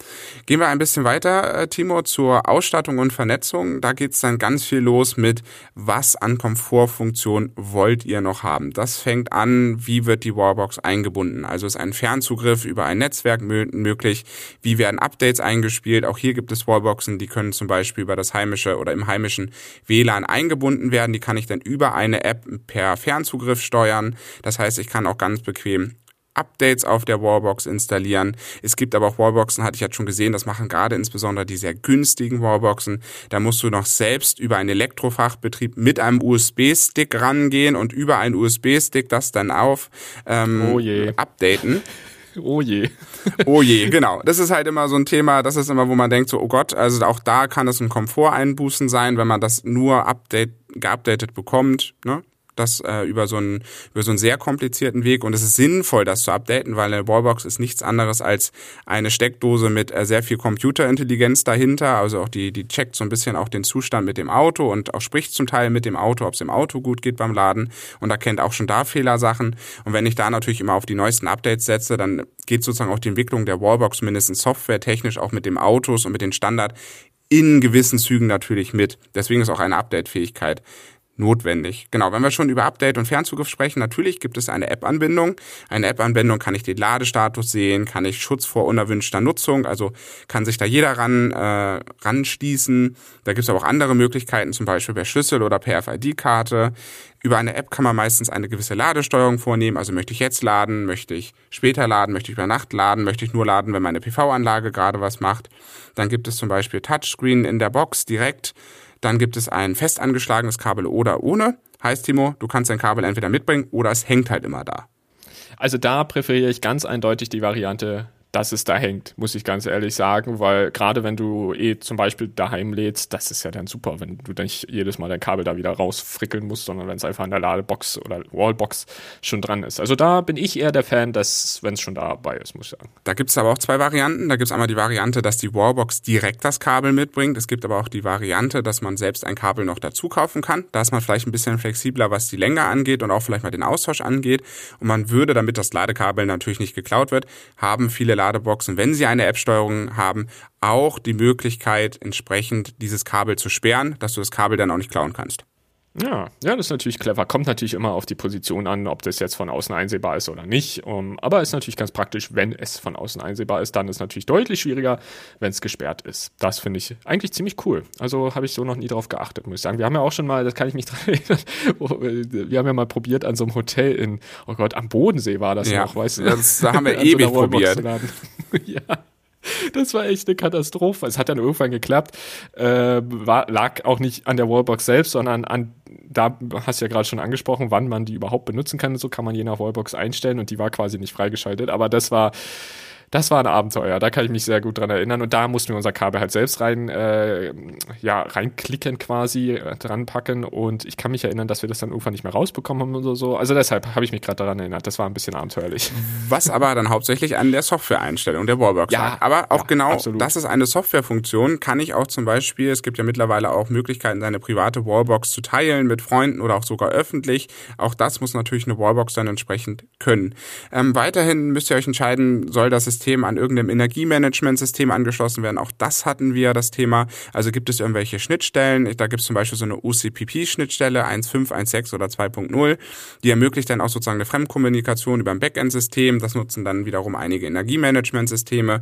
Speaker 1: Gehen wir ein bisschen weiter, äh, Timo, zur Ausstattung und Vernetzung. Da geht's dann ganz viel los mit, was an Komfortfunktion wollt ihr noch haben. Das fängt an, wie wird die Wallbox eingebunden, also ist ein Fernzugriff Zugriff über ein Netzwerk möglich. Wie werden Updates eingespielt? Auch hier gibt es Wallboxen, die können zum Beispiel über das heimische oder im heimischen WLAN eingebunden werden. Die kann ich dann über eine App per Fernzugriff steuern. Das heißt, ich kann auch ganz bequem Updates auf der Wallbox installieren. Es gibt aber auch Wallboxen, hatte ich jetzt schon gesehen, das machen gerade insbesondere die sehr günstigen Wallboxen. Da musst du noch selbst über einen Elektrofachbetrieb mit einem USB-Stick rangehen und über einen USB-Stick das dann auf ähm, oh updaten.
Speaker 2: Oh je. *laughs*
Speaker 1: oh je, genau. Das ist halt immer so ein Thema, das ist immer, wo man denkt, so, oh Gott, also auch da kann es ein Komforteinbußen sein, wenn man das nur update, geupdatet bekommt. Ne? Das äh, über so einen über so einen sehr komplizierten Weg. Und es ist sinnvoll, das zu updaten, weil eine Wallbox ist nichts anderes als eine Steckdose mit äh, sehr viel Computerintelligenz dahinter, also auch die die checkt so ein bisschen auch den Zustand mit dem Auto und auch spricht zum Teil mit dem Auto, ob es im Auto gut geht beim Laden und erkennt auch schon da Fehlersachen. Und wenn ich da natürlich immer auf die neuesten Updates setze, dann geht sozusagen auch die Entwicklung der Wallbox mindestens softwaretechnisch auch mit dem Autos und mit den Standard in gewissen Zügen natürlich mit. Deswegen ist auch eine Update-Fähigkeit notwendig. Genau, wenn wir schon über Update und Fernzugriff sprechen, natürlich gibt es eine App-Anbindung. Eine App-Anbindung kann ich den Ladestatus sehen, kann ich Schutz vor unerwünschter Nutzung, also kann sich da jeder ran äh, ranschließen. Da gibt es aber auch andere Möglichkeiten, zum Beispiel per Schlüssel oder per FID-Karte. Über eine App kann man meistens eine gewisse Ladesteuerung vornehmen. Also möchte ich jetzt laden, möchte ich später laden, möchte ich über Nacht laden, möchte ich nur laden, wenn meine PV-Anlage gerade was macht. Dann gibt es zum Beispiel Touchscreen in der Box direkt dann gibt es ein fest angeschlagenes Kabel oder ohne. Heißt, Timo, du kannst dein Kabel entweder mitbringen oder es hängt halt immer da.
Speaker 2: Also da präferiere ich ganz eindeutig die Variante dass es da hängt, muss ich ganz ehrlich sagen, weil gerade wenn du eh zum Beispiel daheim lädst, das ist ja dann super, wenn du nicht jedes Mal dein Kabel da wieder rausfrickeln musst, sondern wenn es einfach an der Ladebox oder Wallbox schon dran ist. Also da bin ich eher der Fan, dass, wenn es schon dabei ist, muss ich sagen.
Speaker 1: Da gibt es aber auch zwei Varianten. Da gibt es einmal die Variante, dass die Wallbox direkt das Kabel mitbringt. Es gibt aber auch die Variante, dass man selbst ein Kabel noch dazu kaufen kann. Da ist man vielleicht ein bisschen flexibler, was die Länge angeht und auch vielleicht mal den Austausch angeht. Und man würde, damit das Ladekabel natürlich nicht geklaut wird, haben viele Ladeboxen, wenn sie eine App-Steuerung haben, auch die Möglichkeit, entsprechend dieses Kabel zu sperren, dass du das Kabel dann auch nicht klauen kannst.
Speaker 2: Ja, ja, das ist natürlich clever. Kommt natürlich immer auf die Position an, ob das jetzt von außen einsehbar ist oder nicht. Um, aber ist natürlich ganz praktisch, wenn es von außen einsehbar ist. Dann ist es natürlich deutlich schwieriger, wenn es gesperrt ist. Das finde ich eigentlich ziemlich cool. Also habe ich so noch nie drauf geachtet, muss ich sagen. Wir haben ja auch schon mal, das kann ich mich *laughs* dran erinnern, wir haben ja mal probiert an so einem Hotel in, oh Gott, am Bodensee war das
Speaker 1: ja,
Speaker 2: noch, weißt du?
Speaker 1: Das, da haben wir *laughs* ewig so probiert. *laughs*
Speaker 2: ja. Das war echt eine Katastrophe. Es hat dann irgendwann geklappt. Äh, war, lag auch nicht an der Wallbox selbst, sondern an, da hast du ja gerade schon angesprochen, wann man die überhaupt benutzen kann. So kann man je nach Wallbox einstellen und die war quasi nicht freigeschaltet. Aber das war das war ein Abenteuer, da kann ich mich sehr gut dran erinnern. Und da mussten wir unser Kabel halt selbst rein, äh, ja, reinklicken quasi, äh, dran packen. Und ich kann mich erinnern, dass wir das dann irgendwann nicht mehr rausbekommen haben oder so. Also deshalb habe ich mich gerade daran erinnert. Das war ein bisschen abenteuerlich.
Speaker 1: Was aber dann hauptsächlich an der Software-Einstellung der Wallbox ja, lag. Aber auch ja, genau, absolut. das ist eine Softwarefunktion. Kann ich auch zum Beispiel, es gibt ja mittlerweile auch Möglichkeiten, seine private Wallbox zu teilen mit Freunden oder auch sogar öffentlich. Auch das muss natürlich eine Wallbox dann entsprechend können. Ähm, weiterhin müsst ihr euch entscheiden, soll das System System an irgendeinem Energiemanagementsystem angeschlossen werden. Auch das hatten wir das Thema. Also gibt es irgendwelche Schnittstellen. Da gibt es zum Beispiel so eine OCPP-Schnittstelle 1.5, 1.6 oder 2.0. Die ermöglicht dann auch sozusagen eine Fremdkommunikation über ein Backend-System. Das nutzen dann wiederum einige Energiemanagementsysteme,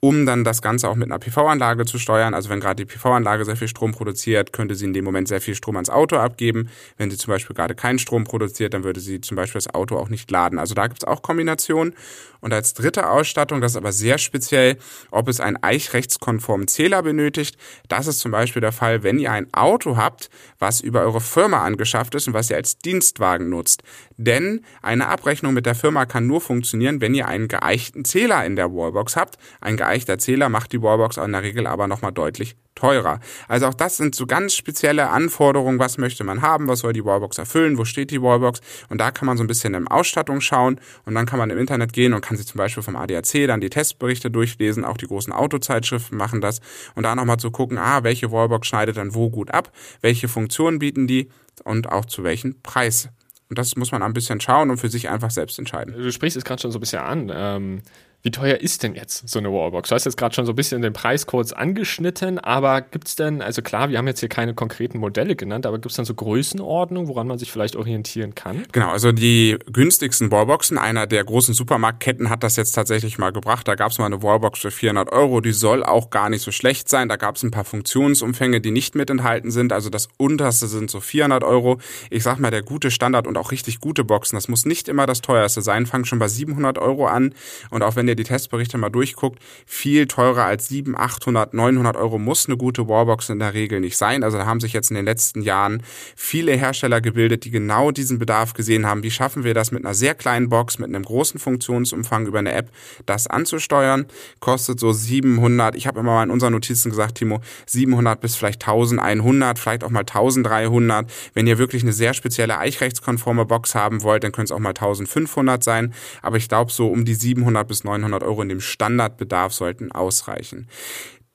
Speaker 1: um dann das Ganze auch mit einer PV-Anlage zu steuern. Also wenn gerade die PV-Anlage sehr viel Strom produziert, könnte sie in dem Moment sehr viel Strom ans Auto abgeben. Wenn sie zum Beispiel gerade keinen Strom produziert, dann würde sie zum Beispiel das Auto auch nicht laden. Also da gibt es auch Kombinationen. Und als dritte Ausstattung, das ist aber sehr speziell, ob es einen eichrechtskonformen Zähler benötigt. Das ist zum Beispiel der Fall, wenn ihr ein Auto habt, was über eure Firma angeschafft ist und was ihr als Dienstwagen nutzt. Denn eine Abrechnung mit der Firma kann nur funktionieren, wenn ihr einen geeichten Zähler in der Wallbox habt. Ein geeichter Zähler macht die Wallbox in der Regel aber nochmal deutlich teurer. Also auch das sind so ganz spezielle Anforderungen, was möchte man haben, was soll die Wallbox erfüllen, wo steht die Wallbox? Und da kann man so ein bisschen in Ausstattung schauen. Und dann kann man im Internet gehen und kann sich zum Beispiel vom ADAC dann die Testberichte durchlesen, auch die großen Autozeitschriften machen das. Und da nochmal zu gucken, ah, welche Wallbox schneidet dann wo gut ab, welche Funktionen bieten die? Und auch zu welchem Preis. Und das muss man ein bisschen schauen und für sich einfach selbst entscheiden.
Speaker 2: Du sprichst es gerade schon so ein bisschen an. Ähm wie teuer ist denn jetzt so eine Wallbox? Du hast jetzt gerade schon so ein bisschen den Preis kurz angeschnitten, aber gibt es denn, also klar, wir haben jetzt hier keine konkreten Modelle genannt, aber gibt es dann so Größenordnungen, woran man sich vielleicht orientieren kann?
Speaker 1: Genau, also die günstigsten Wallboxen, einer der großen Supermarktketten hat das jetzt tatsächlich mal gebracht. Da gab es mal eine Wallbox für 400 Euro, die soll auch gar nicht so schlecht sein. Da gab es ein paar Funktionsumfänge, die nicht mit enthalten sind. Also das unterste sind so 400 Euro. Ich sag mal, der gute Standard und auch richtig gute Boxen, das muss nicht immer das teuerste sein, fangen schon bei 700 Euro an. Und auch wenn ihr die Testberichte mal durchguckt, viel teurer als 700, 800, 900 Euro muss eine gute Wallbox in der Regel nicht sein. Also da haben sich jetzt in den letzten Jahren viele Hersteller gebildet, die genau diesen Bedarf gesehen haben. Wie schaffen wir das mit einer sehr kleinen Box, mit einem großen Funktionsumfang über eine App, das anzusteuern? Kostet so 700, ich habe immer mal in unseren Notizen gesagt, Timo, 700 bis vielleicht 1100, vielleicht auch mal 1300. Wenn ihr wirklich eine sehr spezielle eichrechtskonforme Box haben wollt, dann können es auch mal 1500 sein. Aber ich glaube, so um die 700 bis 900 Euro in dem Standardbedarf sollten ausreichen.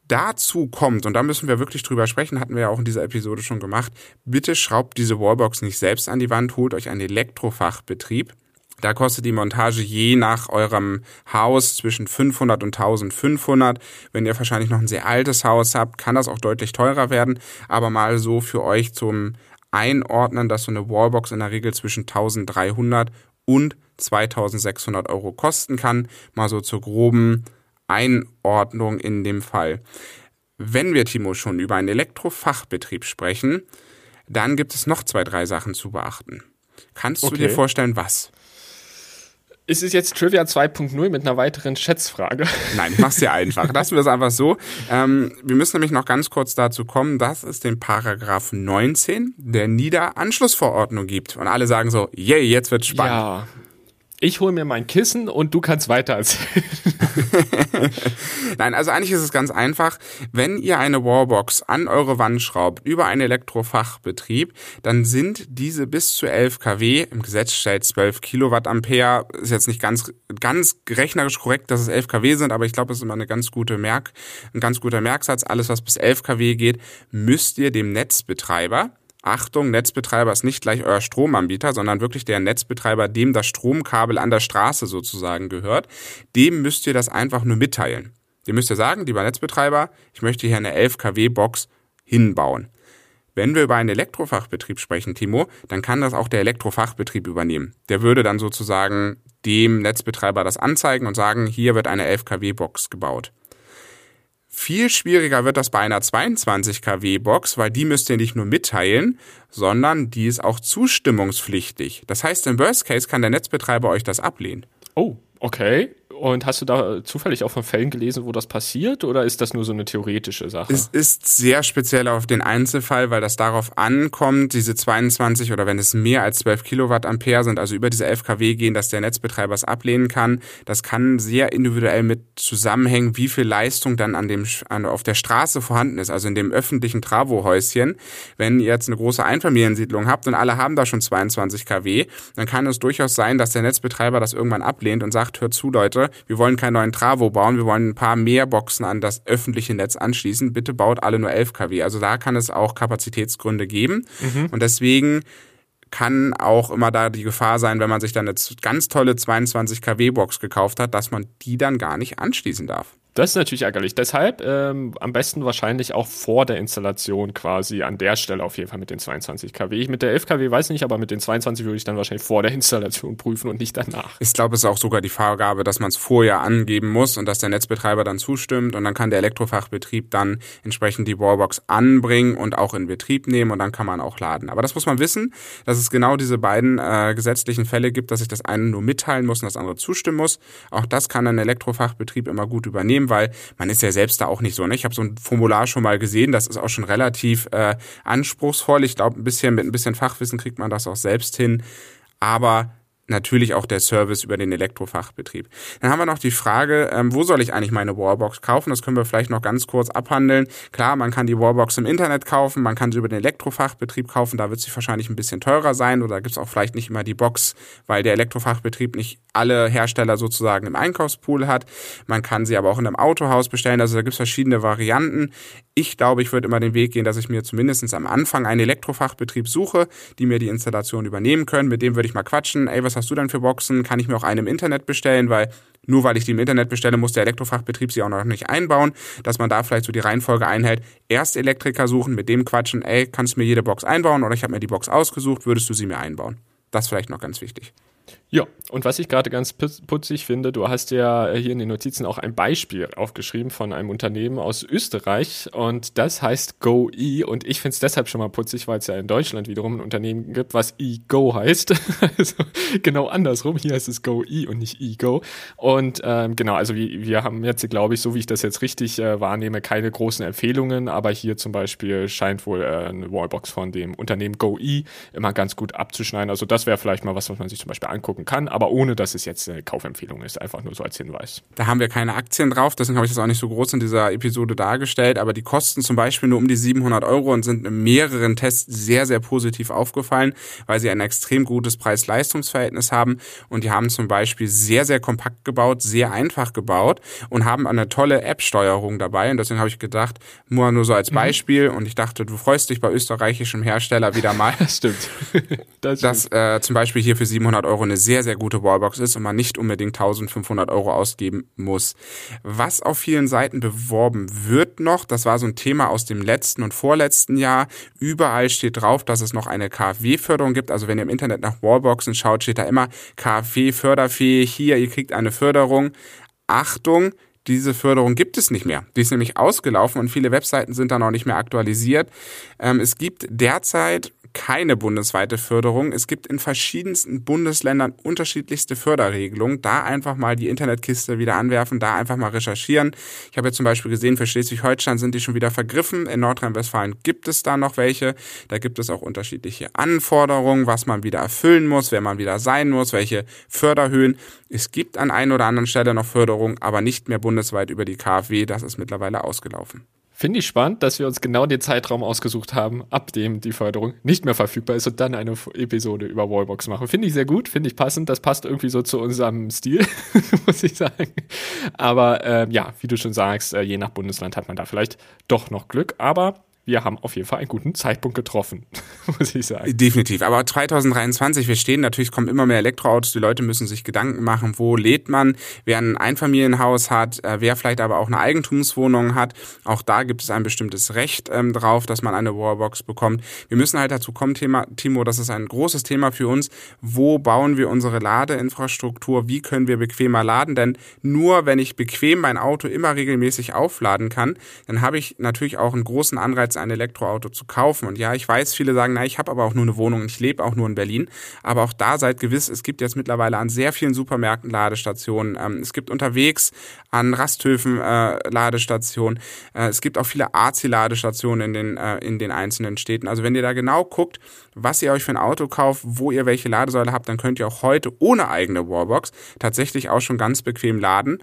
Speaker 1: Dazu kommt, und da müssen wir wirklich drüber sprechen, hatten wir ja auch in dieser Episode schon gemacht, bitte schraubt diese Wallbox nicht selbst an die Wand, holt euch einen Elektrofachbetrieb. Da kostet die Montage je nach eurem Haus zwischen 500 und 1500. Wenn ihr wahrscheinlich noch ein sehr altes Haus habt, kann das auch deutlich teurer werden. Aber mal so für euch zum Einordnen, dass so eine Wallbox in der Regel zwischen 1300 und 2600 Euro kosten kann. Mal so zur groben Einordnung in dem Fall. Wenn wir, Timo, schon über einen Elektrofachbetrieb sprechen, dann gibt es noch zwei, drei Sachen zu beachten. Kannst okay. du dir vorstellen, was?
Speaker 2: Ist es jetzt Trivia 2.0 mit einer weiteren Schätzfrage?
Speaker 1: Nein, ich mach's dir einfach. Lassen wir es einfach so. Ähm, wir müssen nämlich noch ganz kurz dazu kommen, dass es den Paragraph 19 der Niederanschlussverordnung gibt. Und alle sagen so, yay, jetzt wird's spannend.
Speaker 2: Ja, ich hole mir mein Kissen und du kannst weiter erzählen. *laughs*
Speaker 1: Nein, also eigentlich ist es ganz einfach. Wenn ihr eine Wallbox an eure Wand schraubt über einen Elektrofachbetrieb, dann sind diese bis zu 11 kW, im Gesetz stellt 12 Kilowattampere, ist jetzt nicht ganz, ganz rechnerisch korrekt, dass es 11 kW sind, aber ich glaube, es ist immer eine ganz gute Merk, ein ganz guter Merksatz. Alles, was bis 11 kW geht, müsst ihr dem Netzbetreiber Achtung, Netzbetreiber ist nicht gleich euer Stromanbieter, sondern wirklich der Netzbetreiber, dem das Stromkabel an der Straße sozusagen gehört, dem müsst ihr das einfach nur mitteilen. Ihr müsst ihr sagen, lieber Netzbetreiber, ich möchte hier eine 11 kW Box hinbauen. Wenn wir über einen Elektrofachbetrieb sprechen, Timo, dann kann das auch der Elektrofachbetrieb übernehmen. Der würde dann sozusagen dem Netzbetreiber das anzeigen und sagen, hier wird eine 11 kW Box gebaut. Viel schwieriger wird das bei einer 22 kW Box, weil die müsst ihr nicht nur mitteilen, sondern die ist auch zustimmungspflichtig. Das heißt, im Worst Case kann der Netzbetreiber euch das ablehnen.
Speaker 2: Oh, okay. Und hast du da zufällig auch von Fällen gelesen, wo das passiert oder ist das nur so eine theoretische Sache?
Speaker 1: Es ist sehr speziell auf den Einzelfall, weil das darauf ankommt, diese 22 oder wenn es mehr als 12 Kilowattampere sind, also über diese 11 kW gehen, dass der Netzbetreiber es ablehnen kann. Das kann sehr individuell mit zusammenhängen, wie viel Leistung dann an dem, an, auf der Straße vorhanden ist, also in dem öffentlichen Travohäuschen. Wenn ihr jetzt eine große Einfamiliensiedlung habt und alle haben da schon 22 kW, dann kann es durchaus sein, dass der Netzbetreiber das irgendwann ablehnt und sagt, hört zu Leute, wir wollen keinen neuen Travo bauen, wir wollen ein paar mehr Boxen an das öffentliche Netz anschließen, bitte baut alle nur 11 kW. Also da kann es auch Kapazitätsgründe geben mhm. und deswegen kann auch immer da die Gefahr sein, wenn man sich dann eine ganz tolle 22 kW Box gekauft hat, dass man die dann gar nicht anschließen darf.
Speaker 2: Das ist natürlich ärgerlich. Deshalb ähm, am besten wahrscheinlich auch vor der Installation quasi an der Stelle auf jeden Fall mit den 22 kW. Ich mit der 11 kW weiß nicht, aber mit den 22 würde ich dann wahrscheinlich vor der Installation prüfen und nicht danach.
Speaker 1: Ich glaube, es ist auch sogar die Vorgabe, dass man es vorher angeben muss und dass der Netzbetreiber dann zustimmt und dann kann der Elektrofachbetrieb dann entsprechend die Wallbox anbringen und auch in Betrieb nehmen und dann kann man auch laden. Aber das muss man wissen, dass es genau diese beiden äh, gesetzlichen Fälle gibt, dass ich das eine nur mitteilen muss und das andere zustimmen muss. Auch das kann ein Elektrofachbetrieb immer gut übernehmen weil man ist ja selbst da auch nicht so. Ne? Ich habe so ein Formular schon mal gesehen, das ist auch schon relativ äh, anspruchsvoll. Ich glaube, ein bisschen mit ein bisschen Fachwissen kriegt man das auch selbst hin. Aber natürlich auch der Service über den Elektrofachbetrieb. Dann haben wir noch die Frage, ähm, wo soll ich eigentlich meine Wallbox kaufen? Das können wir vielleicht noch ganz kurz abhandeln. Klar, man kann die Wallbox im Internet kaufen, man kann sie über den Elektrofachbetrieb kaufen, da wird sie wahrscheinlich ein bisschen teurer sein oder gibt es auch vielleicht nicht immer die Box, weil der Elektrofachbetrieb nicht alle Hersteller sozusagen im Einkaufspool hat. Man kann sie aber auch in einem Autohaus bestellen, also da gibt es verschiedene Varianten. Ich glaube, ich würde immer den Weg gehen, dass ich mir zumindest am Anfang einen Elektrofachbetrieb suche, die mir die Installation übernehmen können. Mit dem würde ich mal quatschen. Ey, was hast du denn für Boxen? Kann ich mir auch eine im Internet bestellen? Weil nur weil ich die im Internet bestelle, muss der Elektrofachbetrieb sie auch noch nicht einbauen. Dass man da vielleicht so die Reihenfolge einhält. Erst Elektriker suchen, mit dem quatschen. Ey, kannst du mir jede Box einbauen? Oder ich habe mir die Box ausgesucht, würdest du sie mir einbauen? Das vielleicht noch ganz wichtig.
Speaker 2: Ja, und was ich gerade ganz putzig finde, du hast ja hier in den Notizen auch ein Beispiel aufgeschrieben von einem Unternehmen aus Österreich und das heißt GoE und ich finde es deshalb schon mal putzig, weil es ja in Deutschland wiederum ein Unternehmen gibt, was eGo heißt. *laughs* also genau andersrum, hier heißt es GoE und nicht eGo. Und ähm, genau, also wir, wir haben jetzt, glaube ich, so wie ich das jetzt richtig äh, wahrnehme, keine großen Empfehlungen, aber hier zum Beispiel scheint wohl äh, eine Wallbox von dem Unternehmen GoE immer ganz gut abzuschneiden. Also das wäre vielleicht mal was, was man sich zum Beispiel angucken kann, aber ohne dass es jetzt eine Kaufempfehlung ist, einfach nur so als Hinweis.
Speaker 1: Da haben wir keine Aktien drauf, deswegen habe ich das auch nicht so groß in dieser Episode dargestellt, aber die kosten zum Beispiel nur um die 700 Euro und sind in mehreren Tests sehr, sehr positiv aufgefallen, weil sie ein extrem gutes Preis-Leistungs-Verhältnis haben und die haben zum Beispiel sehr, sehr kompakt gebaut, sehr einfach gebaut und haben eine tolle App-Steuerung dabei und deswegen habe ich gedacht, nur, nur so als mhm. Beispiel mhm. und ich dachte, du freust dich bei österreichischem Hersteller wieder mal. *laughs*
Speaker 2: Das stimmt. *laughs*
Speaker 1: das dass äh, zum Beispiel hier für 700 Euro eine sehr, sehr gute Wallbox ist und man nicht unbedingt 1500 Euro ausgeben muss. Was auf vielen Seiten beworben wird noch, das war so ein Thema aus dem letzten und vorletzten Jahr. Überall steht drauf, dass es noch eine KfW-Förderung gibt. Also wenn ihr im Internet nach Wallboxen schaut, steht da immer KfW-förderfähig. Hier, ihr kriegt eine Förderung. Achtung, diese Förderung gibt es nicht mehr. Die ist nämlich ausgelaufen und viele Webseiten sind da noch nicht mehr aktualisiert. Ähm, es gibt derzeit keine bundesweite Förderung. Es gibt in verschiedensten Bundesländern unterschiedlichste Förderregelungen. Da einfach mal die Internetkiste wieder anwerfen, da einfach mal recherchieren. Ich habe jetzt zum Beispiel gesehen, für Schleswig-Holstein sind die schon wieder vergriffen. In Nordrhein-Westfalen gibt es da noch welche. Da gibt es auch unterschiedliche Anforderungen, was man wieder erfüllen muss, wer man wieder sein muss, welche Förderhöhen. Es gibt an einer oder anderen Stelle noch Förderung, aber nicht mehr bundesweit über die KfW. Das ist mittlerweile ausgelaufen.
Speaker 2: Finde ich spannend, dass wir uns genau den Zeitraum ausgesucht haben, ab dem die Förderung nicht mehr verfügbar ist und dann eine Episode über Wallbox machen. Finde ich sehr gut, finde ich passend. Das passt irgendwie so zu unserem Stil, *laughs* muss ich sagen. Aber äh, ja, wie du schon sagst, äh, je nach Bundesland hat man da vielleicht doch noch Glück. Aber wir haben auf jeden Fall einen guten Zeitpunkt getroffen, *laughs* muss ich sagen.
Speaker 1: Definitiv. Aber 2023, wir stehen natürlich, kommen immer mehr Elektroautos. Die Leute müssen sich Gedanken machen, wo lädt man, wer ein Einfamilienhaus hat, äh, wer vielleicht aber auch eine Eigentumswohnung hat. Auch da gibt es ein bestimmtes Recht ähm, drauf, dass man eine Wallbox bekommt. Wir müssen halt dazu kommen, Thema, Timo, das ist ein großes Thema für uns. Wo bauen wir unsere Ladeinfrastruktur? Wie können wir bequemer laden? Denn nur wenn ich bequem mein Auto immer regelmäßig aufladen kann, dann habe ich natürlich auch einen großen Anreiz, ein Elektroauto zu kaufen. Und ja, ich weiß, viele sagen, na, ich habe aber auch nur eine Wohnung, ich lebe auch nur in Berlin. Aber auch da seid gewiss, es gibt jetzt mittlerweile an sehr vielen Supermärkten Ladestationen. Ähm, es gibt unterwegs an Rasthöfen äh, Ladestationen. Äh, es gibt auch viele AC-Ladestationen in den, äh, in den einzelnen Städten. Also wenn ihr da genau guckt, was ihr euch für ein Auto kauft, wo ihr welche Ladesäule habt, dann könnt ihr auch heute ohne eigene Wallbox tatsächlich auch schon ganz bequem laden.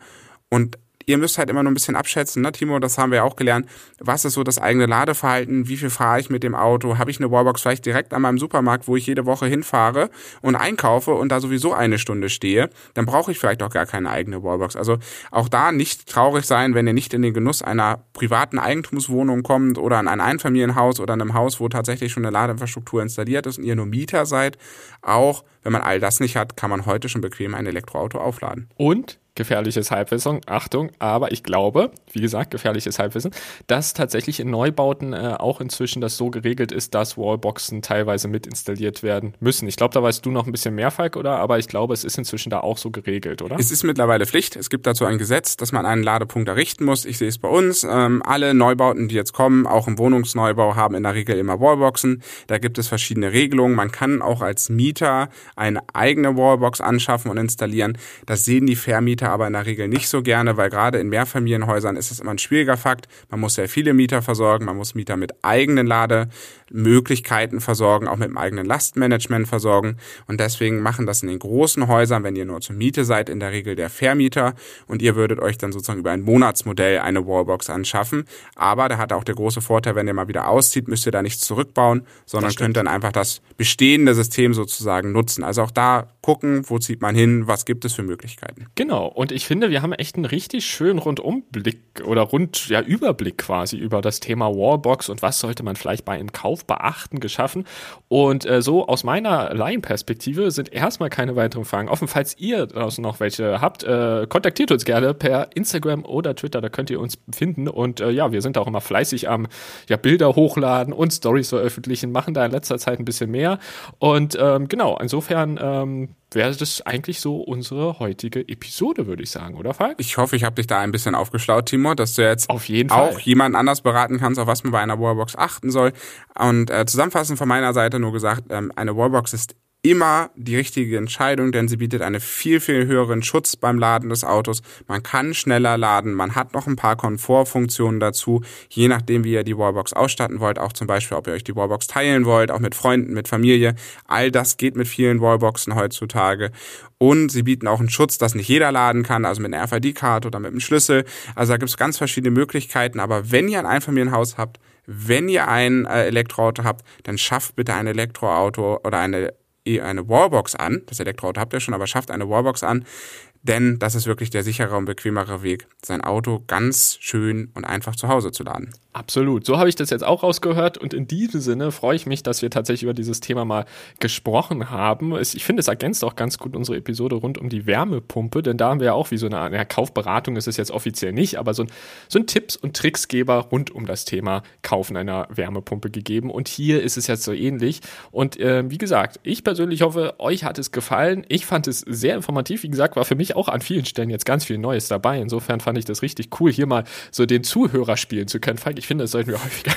Speaker 1: Und ihr müsst halt immer nur ein bisschen abschätzen, ne, Timo, das haben wir ja auch gelernt. Was ist so das eigene Ladeverhalten? Wie viel fahre ich mit dem Auto? Habe ich eine Wallbox vielleicht direkt an meinem Supermarkt, wo ich jede Woche hinfahre und einkaufe und da sowieso eine Stunde stehe? Dann brauche ich vielleicht auch gar keine eigene Wallbox. Also auch da nicht traurig sein, wenn ihr nicht in den Genuss einer privaten Eigentumswohnung kommt oder an ein Einfamilienhaus oder einem Haus, wo tatsächlich schon eine Ladeinfrastruktur installiert ist und ihr nur Mieter seid. Auch wenn man all das nicht hat, kann man heute schon bequem ein Elektroauto aufladen.
Speaker 2: Und gefährliches Halbwissen, Achtung, aber ich glaube, wie gesagt, gefährliches Halbwissen, dass tatsächlich in Neubauten äh, auch inzwischen das so geregelt ist, dass Wallboxen teilweise mit installiert werden müssen. Ich glaube, da weißt du noch ein bisschen mehr, Falk, oder? Aber ich glaube, es ist inzwischen da auch so geregelt, oder?
Speaker 1: Es ist mittlerweile Pflicht. Es gibt dazu ein Gesetz, dass man einen Ladepunkt errichten muss. Ich sehe es bei uns. Ähm, alle Neubauten, die jetzt kommen, auch im Wohnungsneubau, haben in der Regel immer Wallboxen. Da gibt es verschiedene Regelungen. Man kann auch als Mieter eine eigene Wallbox anschaffen und installieren. Das sehen die Vermieter Mieter aber in der Regel nicht so gerne, weil gerade in Mehrfamilienhäusern ist es immer ein schwieriger Fakt. Man muss sehr viele Mieter versorgen, man muss Mieter mit eigenen Lademöglichkeiten versorgen, auch mit dem eigenen Lastmanagement versorgen. Und deswegen machen das in den großen Häusern, wenn ihr nur zur Miete seid, in der Regel der Vermieter und ihr würdet euch dann sozusagen über ein Monatsmodell eine Wallbox anschaffen. Aber da hat auch der große Vorteil, wenn ihr mal wieder auszieht, müsst ihr da nichts zurückbauen, sondern könnt dann einfach das bestehende System sozusagen nutzen. Also auch da gucken, wo zieht man hin, was gibt es für Möglichkeiten.
Speaker 2: Genau, und ich finde, wir haben echt einen richtig schönen Rundumblick oder rund, ja, Überblick quasi über das Thema Wallbox und was sollte man vielleicht bei einem Kauf beachten geschaffen. Und äh, so aus meiner Laienperspektive sind erstmal keine weiteren Fragen offen. Falls ihr draußen noch welche habt, äh, kontaktiert uns gerne per Instagram oder Twitter, da könnt ihr uns finden. Und äh, ja, wir sind auch immer fleißig am ja, Bilder hochladen und Stories veröffentlichen, machen da in letzter Zeit ein bisschen mehr. Und ähm, genau, insofern ähm, wäre das eigentlich so unsere heutige Episode, würde ich sagen, oder Falk?
Speaker 1: Ich hoffe, ich habe dich da ein bisschen aufgeschlaut, Timo, dass du jetzt
Speaker 2: auf jeden
Speaker 1: auch Fall. jemand anders beraten kannst, auf was man bei einer Wallbox achten soll. Und äh, zusammenfassend von meiner Seite nur gesagt, ähm, eine Wallbox ist immer die richtige Entscheidung, denn sie bietet einen viel, viel höheren Schutz beim Laden des Autos. Man kann schneller laden, man hat noch ein paar Komfortfunktionen dazu, je nachdem, wie ihr die Wallbox ausstatten wollt, auch zum Beispiel, ob ihr euch die Wallbox teilen wollt, auch mit Freunden, mit Familie. All das geht mit vielen Wallboxen heutzutage. Und sie bieten auch einen Schutz, dass nicht jeder laden kann, also mit einer RFID-Karte oder mit einem Schlüssel. Also da gibt es ganz verschiedene Möglichkeiten. Aber wenn ihr ein Einfamilienhaus habt, wenn ihr ein äh, Elektroauto habt, dann schafft bitte ein Elektroauto oder eine eine Wallbox an. Das Elektroauto habt ihr schon, aber schafft eine Wallbox an, denn das ist wirklich der sichere und bequemere Weg, sein Auto ganz schön und einfach zu Hause zu laden.
Speaker 2: Absolut. So habe ich das jetzt auch rausgehört und in diesem Sinne freue ich mich, dass wir tatsächlich über dieses Thema mal gesprochen haben. Ich finde, es ergänzt auch ganz gut unsere Episode rund um die Wärmepumpe, denn da haben wir ja auch wie so eine, ja, Kaufberatung ist es jetzt offiziell nicht, aber so ein, so ein Tipps- und Tricksgeber rund um das Thema Kaufen einer Wärmepumpe gegeben und hier ist es jetzt so ähnlich und äh, wie gesagt, ich persönlich hoffe, euch hat es gefallen. Ich fand es sehr informativ. Wie gesagt, war für mich auch an vielen Stellen jetzt ganz viel Neues dabei. Insofern fand ich das richtig cool, hier mal so den Zuhörer spielen zu können. Falk, ich finde, das sollten wir häufiger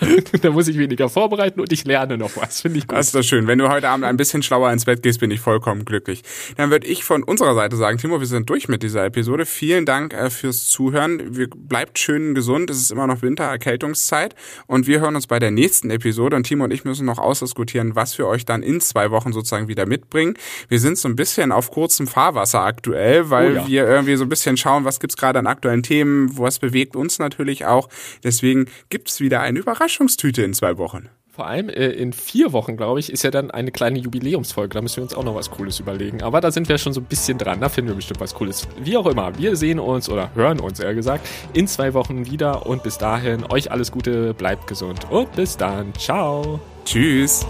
Speaker 2: *laughs* Da muss ich weniger vorbereiten und ich lerne noch was. Finde ich gut.
Speaker 1: Das ist doch schön. Wenn du heute Abend ein bisschen schlauer ins Bett gehst, bin ich vollkommen glücklich. Dann würde ich von unserer Seite sagen, Timo, wir sind durch mit dieser Episode. Vielen Dank äh, fürs Zuhören. Wir, bleibt schön gesund. Es ist immer noch Winter, Erkältungszeit. Und wir hören uns bei der nächsten Episode. Und Timo und ich müssen noch ausdiskutieren, was wir euch dann in zwei Wochen sozusagen wieder mitbringen. Wir sind so ein bisschen auf kurzem Fahrwasser aktuell, weil oh ja. wir irgendwie so ein bisschen schauen, was gibt's gerade an aktuellen Themen, was bewegt uns natürlich auch. Deswegen gibt's wieder eine Überraschungstüte in zwei Wochen.
Speaker 2: Vor allem äh, in vier Wochen, glaube ich, ist ja dann eine kleine Jubiläumsfolge. Da müssen wir uns auch noch was Cooles überlegen. Aber da sind wir schon so ein bisschen dran. Da finden wir bestimmt was Cooles. Wie auch immer, wir sehen uns oder hören uns, eher gesagt, in zwei Wochen wieder. Und bis dahin, euch alles Gute, bleibt gesund und bis dann. Ciao.
Speaker 1: Tschüss.